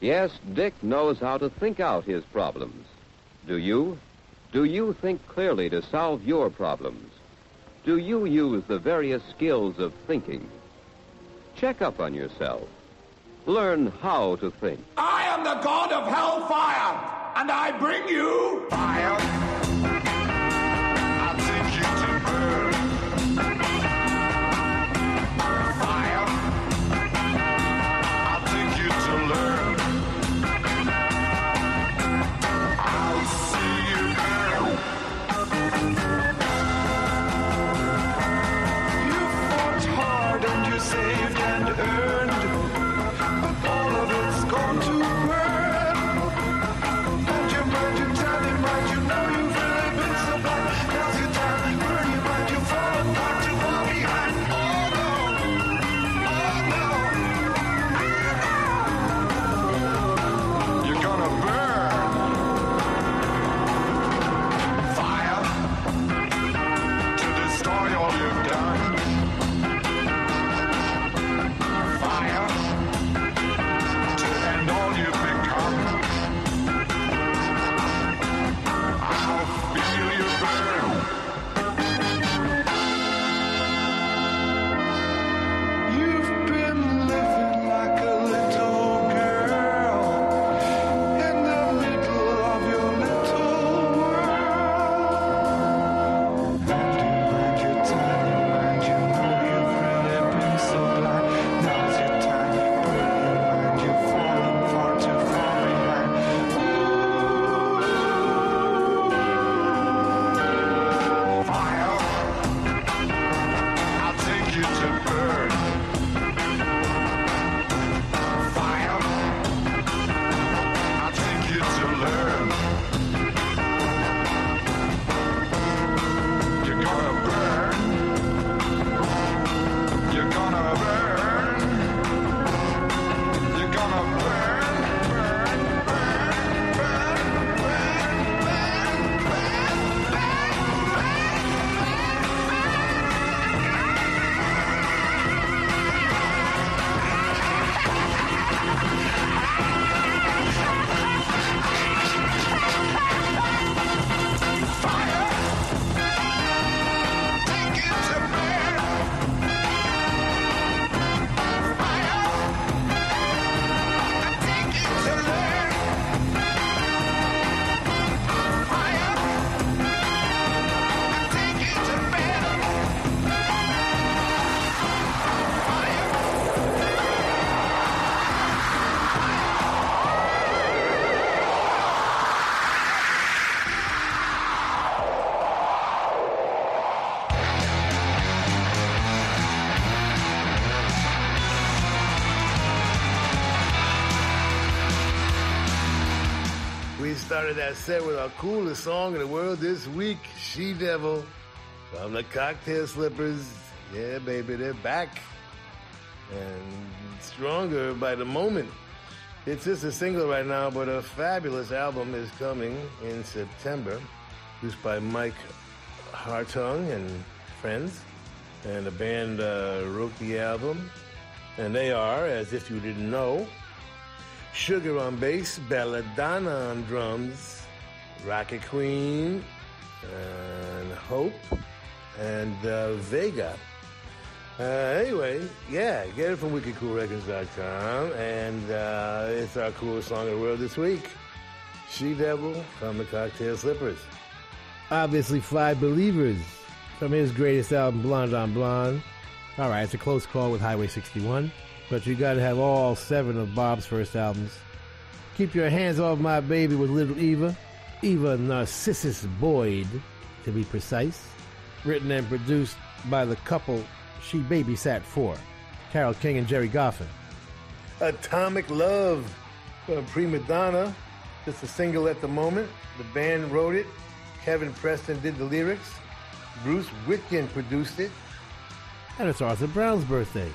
Yes, Dick knows how to think out his problems. Do you? Do you think clearly to solve your problems? Do you use the various skills of thinking? Check up on yourself. Learn how to think. I am the god of hellfire, and I bring you fire. Started that set with our coolest song in the world this week, She Devil, from the Cocktail Slippers. Yeah, baby, they're back. And stronger by the moment. It's just a single right now, but a fabulous album is coming in September, produced by Mike Hartung and friends. And the band uh, wrote the album. And they are, as if you didn't know, Sugar on bass, Belladonna on drums, Rocket Queen, and Hope, and uh, Vega. Uh, anyway, yeah, get it from wickedcoolrecords.com, and uh, it's our coolest song in the world this week. She Devil from the Cocktail Slippers. Obviously, Five Believers from his greatest album, Blonde on Blonde. All right, it's a close call with Highway 61, but you got to have all seven of Bob's first albums. Keep Your Hands Off My Baby with Little Eva, Eva Narcissus Boyd, to be precise. Written and produced by the couple she babysat for, Carole King and Gerry Goffin. Atomic Love from Prima Donna. Just a single at the moment. The band wrote it. Kevin Preston did the lyrics. Bruce Witkin produced it. And it's Arthur Brown's birthday.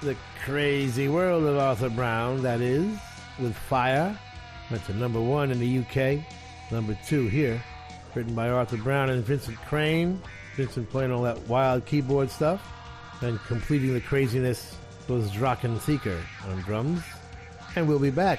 The crazy world of Arthur Brown, that is, with Fire. Went to number one in the UK, number two here. Written by Arthur Brown and Vincent Crane. Vincent playing all that wild keyboard stuff. And completing the craziness was Drachen Theaker on drums. And we'll be back.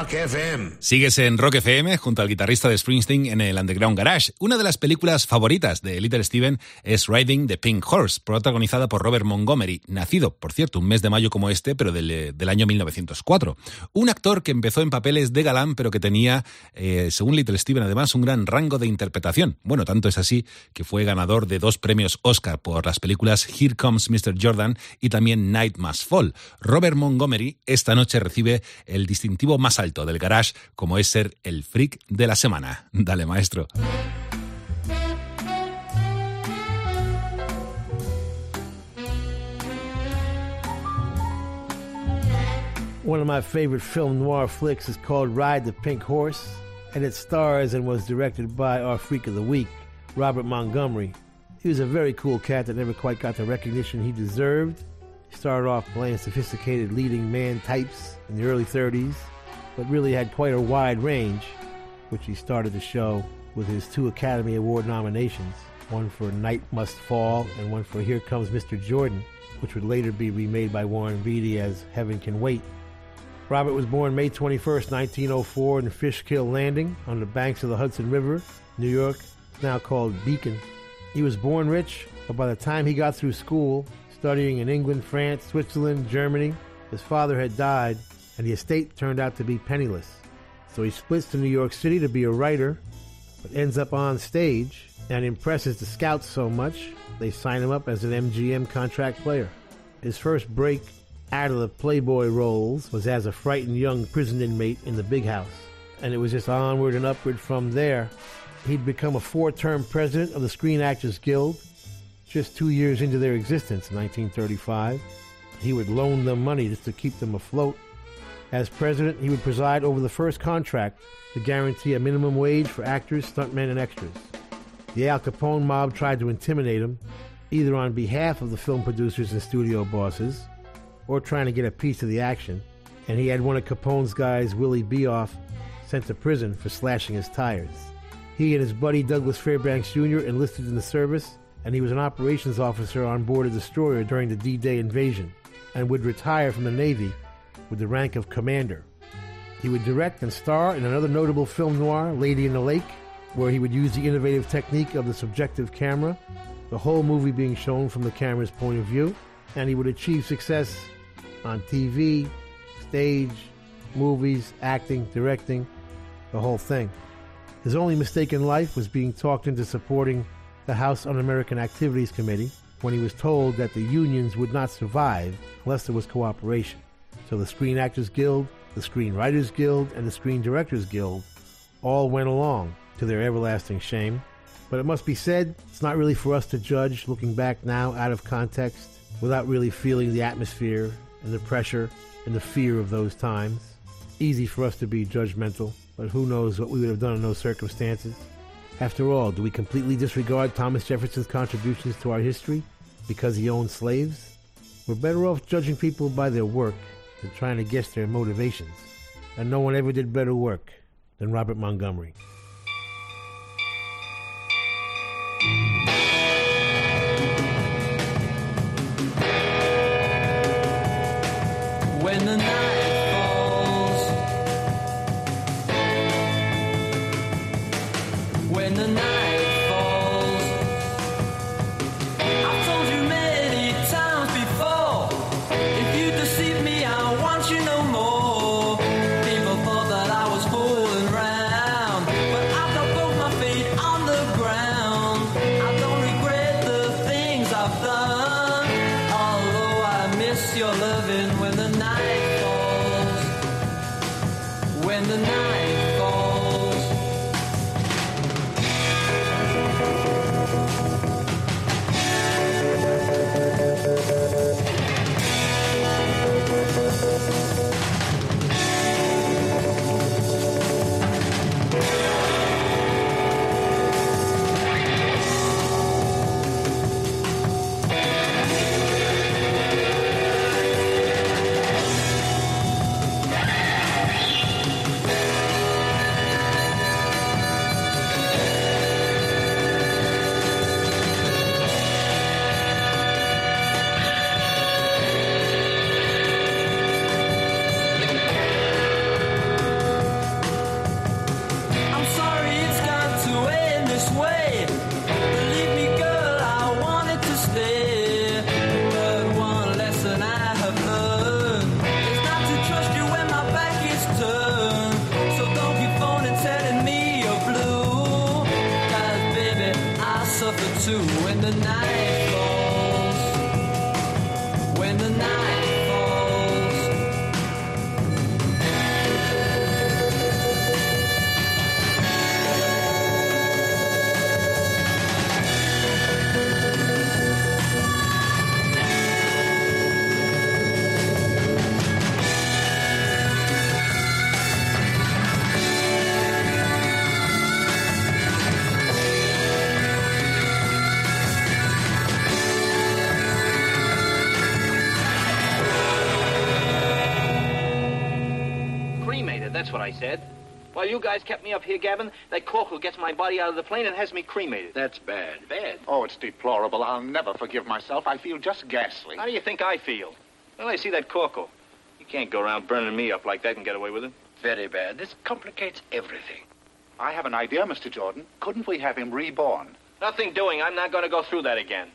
Rock FM. Sigues en Rock FM junto al guitarrista de Springsteen en el Underground Garage. Una de las películas favoritas de Little Steven es Riding the Pink Horse, protagonizada por Robert Montgomery, nacido, por cierto, un mes de mayo como este, pero del, del año 1904. Un actor que empezó en papeles de galán, pero que tenía, eh, según Little Steven, además, un gran rango de interpretación. Bueno, tanto es así que fue ganador de dos premios Oscar por las películas Here Comes Mr. Jordan y también Night Must Fall. Robert Montgomery esta noche recibe el distintivo más alto del garage, como es ser el freak de la semana. Dale, maestro. One of my favorite film noir flicks is called Ride the Pink Horse, and it stars and was directed by our Freak of the Week, Robert Montgomery. He was a very cool cat that never quite got the recognition he deserved. He started off playing sophisticated leading man types in the early 30s, but really had quite a wide range, which he started to show with his two Academy Award nominations one for Night Must Fall and one for Here Comes Mr. Jordan, which would later be remade by Warren Beatty as Heaven Can Wait. Robert was born May 21st, 1904, in Fishkill Landing on the banks of the Hudson River, New York, now called Beacon. He was born rich, but by the time he got through school, studying in England, France, Switzerland, Germany, his father had died, and the estate turned out to be penniless. So he splits to New York City to be a writer, but ends up on stage and impresses the scouts so much they sign him up as an MGM contract player. His first break out of the Playboy roles was as a frightened young prison inmate in the big house. And it was just onward and upward from there. He'd become a four term president of the Screen Actors Guild just two years into their existence in 1935. He would loan them money just to keep them afloat. As president, he would preside over the first contract to guarantee a minimum wage for actors, stuntmen, and extras. The Al Capone mob tried to intimidate him, either on behalf of the film producers and studio bosses, or trying to get a piece of the action, and he had one of Capone's guys, Willie Bioff, sent to prison for slashing his tires. He and his buddy Douglas Fairbanks Jr. enlisted in the service, and he was an operations officer on board a destroyer during the D Day invasion, and would retire from the Navy with the rank of commander. He would direct and star in another notable film noir, Lady in the Lake, where he would use the innovative technique of the subjective camera, the whole movie being shown from the camera's point of view, and he would achieve success on TV, stage, movies, acting, directing, the whole thing. His only mistake in life was being talked into supporting the House Un American Activities Committee when he was told that the unions would not survive unless there was cooperation. So the Screen Actors Guild, the Screen Writers Guild, and the Screen Directors Guild all went along to their everlasting shame. But it must be said, it's not really for us to judge looking back now out of context without really feeling the atmosphere and the pressure and the fear of those times. Easy for us to be judgmental, but who knows what we would have done in those circumstances. After all, do we completely disregard Thomas Jefferson's contributions to our history because he owned slaves? We're better off judging people by their work than trying to guess their motivations. And no one ever did better work than Robert Montgomery. I said. While you guys kept me up here, Gavin, that corporal gets my body out of the plane and has me cremated. That's bad. Bad? Oh, it's deplorable. I'll never forgive myself. I feel just ghastly. How do you think I feel? Well, I see that corporal. You can't go around burning me up like that and get away with it. Very bad. This complicates everything. I have an idea, Mr. Jordan. Couldn't we have him reborn? Nothing doing. I'm not going to go through that again.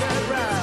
that right.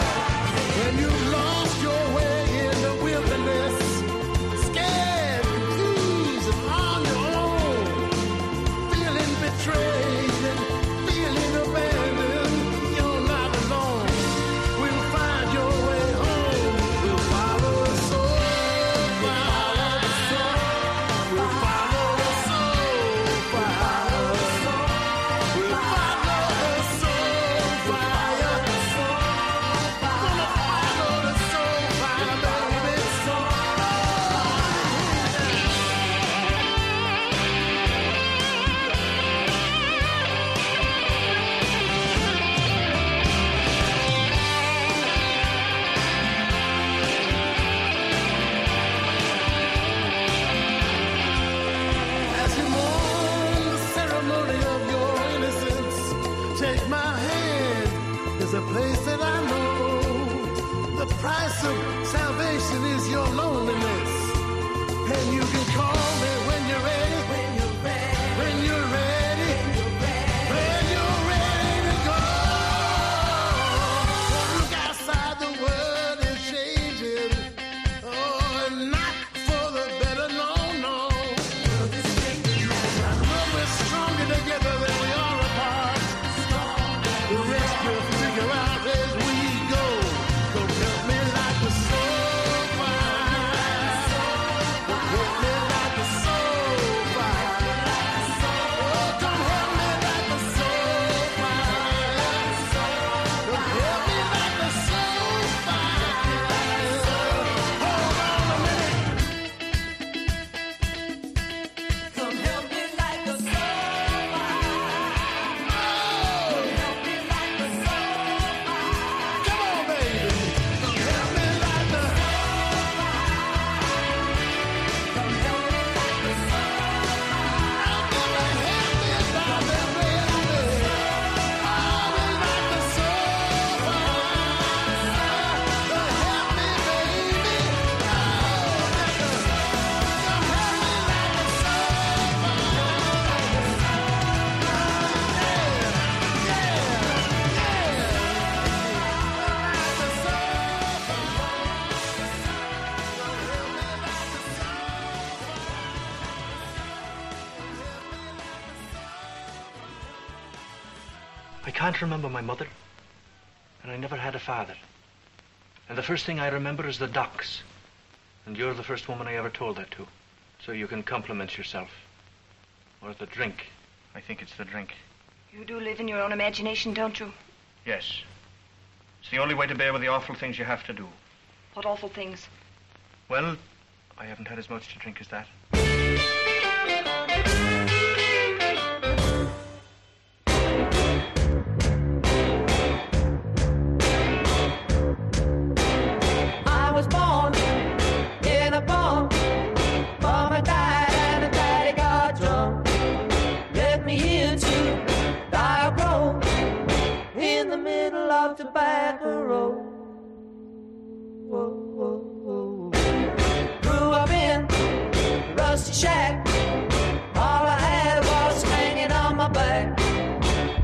Can't remember my mother, and I never had a father. And the first thing I remember is the docks. And you're the first woman I ever told that to. So you can compliment yourself. Or the drink. I think it's the drink. You do live in your own imagination, don't you? Yes. It's the only way to bear with the awful things you have to do. What awful things. Well, I haven't had as much to drink as that. Shack. All I had was hanging on my back.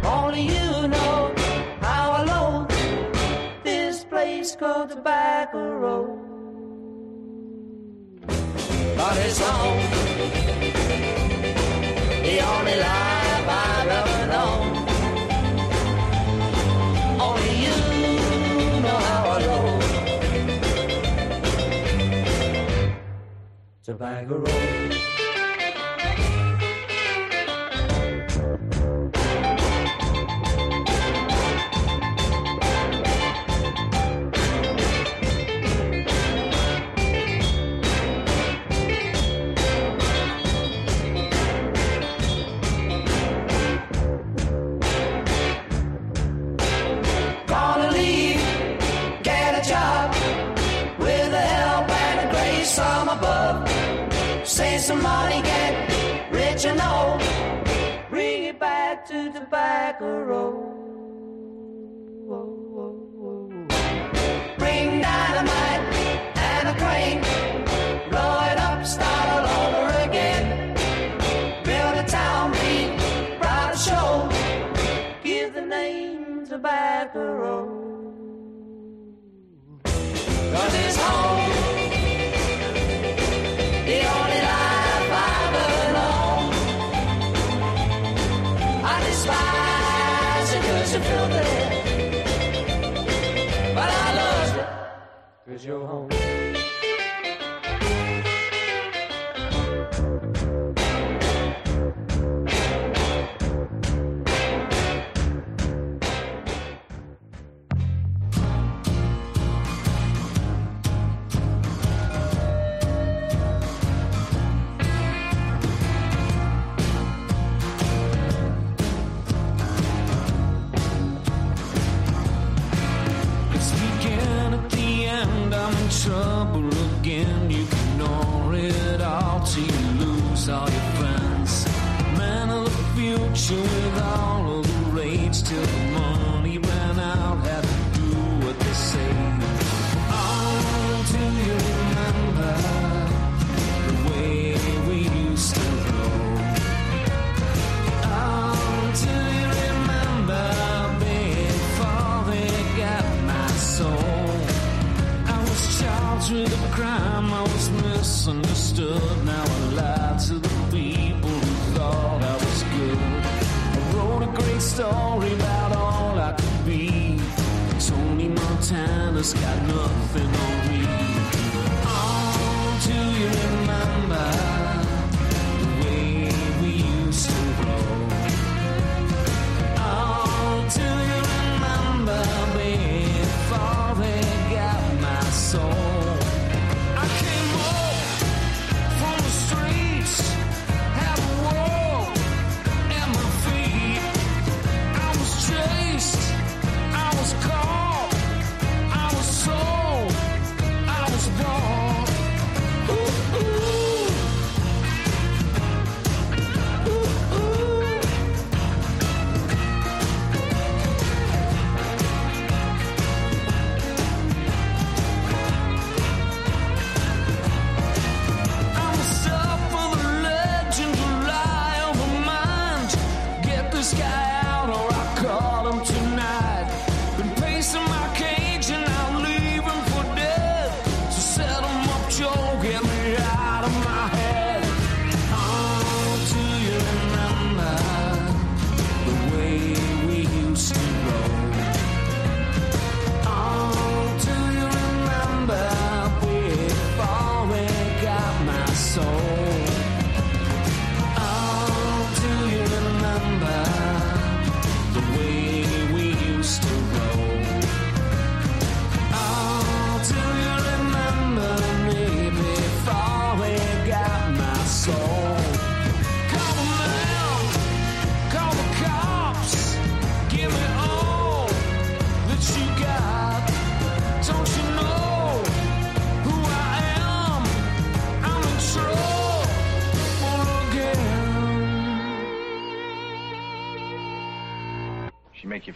Only you know how loathe this place called Tobacco Road. But it's home, Tobacco Road. Some money, get rich and old. Bring it back to the Tobacco Road. You're home. Future with all of the rage till the money ran out. Had to do what they say. Oh, do you remember the way we used to roll? Oh, do you remember before they got my soul? I was charged with a crime, I was misunderstood. Story about all I could be. Tony Montana's got nothing on me. Oh, do you remember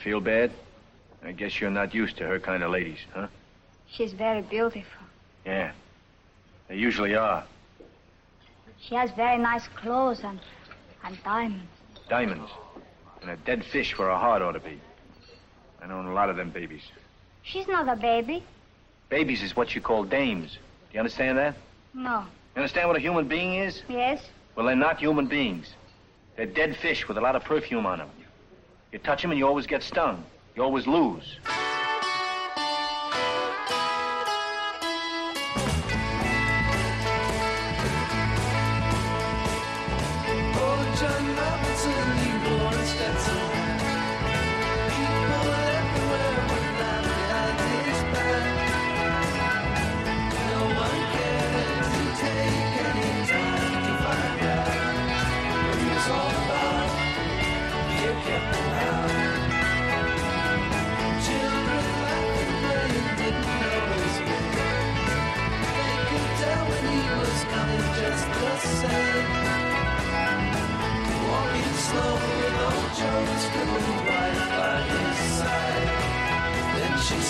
feel bad? I guess you're not used to her kind of ladies, huh? She's very beautiful. Yeah. They usually are. She has very nice clothes and, and diamonds. Diamonds. And a dead fish where a heart ought to be. I know a lot of them babies. She's not a baby. Babies is what you call dames. Do you understand that? No. You understand what a human being is? Yes? Well, they're not human beings. They're dead fish with a lot of perfume on them. You touch him and you always get stung. You always lose.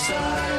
Then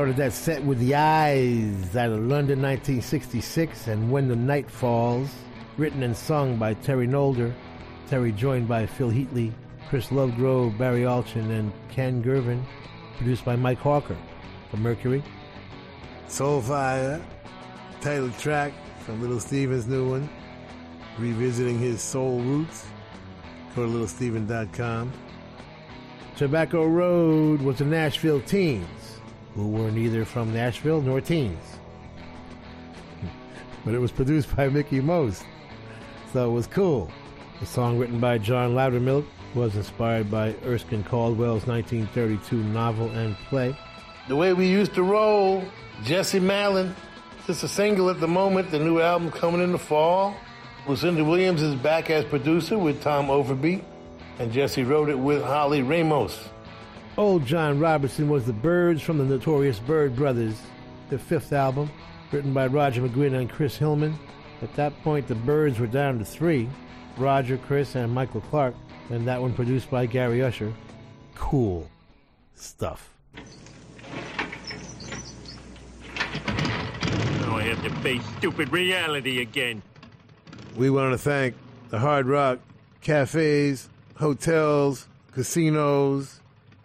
started that set with The Eyes out of London 1966 and When the Night Falls, written and sung by Terry Nolder. Terry joined by Phil Heatley, Chris Lovegrove, Barry Allchin, and Ken Gervin. Produced by Mike Hawker from Mercury. Soulfire, title track from Little Steven's new one, revisiting his soul roots. Go to littlesteven.com. Tobacco Road was the Nashville Teens, who were neither from Nashville nor teens. But it was produced by Mickie Most, so it was cool. The song written by John Loudermilk was inspired by Erskine Caldwell's 1932 novel and play. The way we used to roll, Jesse Malin. Just a single at the moment. The new album coming in the fall. Lucinda Williams is back as producer with Tom Overby, and Jesse wrote it with Holly Ramos. Old John Robertson was the Byrds from the Notorious Byrd Brothers, their fifth album, written by Roger McGuinn and Chris Hillman. At that point, the Byrds were down to three Roger, Chris, and Michael Clarke, and that one produced by Gary Usher. Cool stuff. Now I have to face stupid reality again. We want to thank the Hard Rock cafes, hotels, casinos,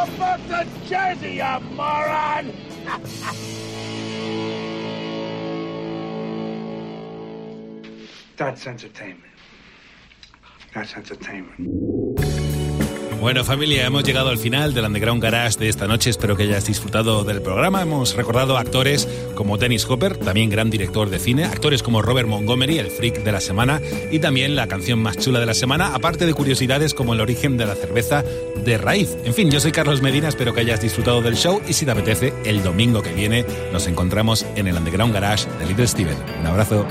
Go back to Jersey, you moron! That's entertainment. That's entertainment. Bueno familia, hemos llegado al final del Underground Garage de esta noche. Espero que hayas disfrutado del programa. Hemos recordado actores como Dennis Hopper, también gran director de cine, actores como Robert Montgomery, el freak de la semana, y también la canción más chula de la semana, aparte de curiosidades como el origen de la cerveza de raíz. En fin, yo soy Carlos Medina, espero que hayas disfrutado del show y si te apetece, el domingo que viene nos encontramos en el Underground Garage de Little Steven. Un abrazo.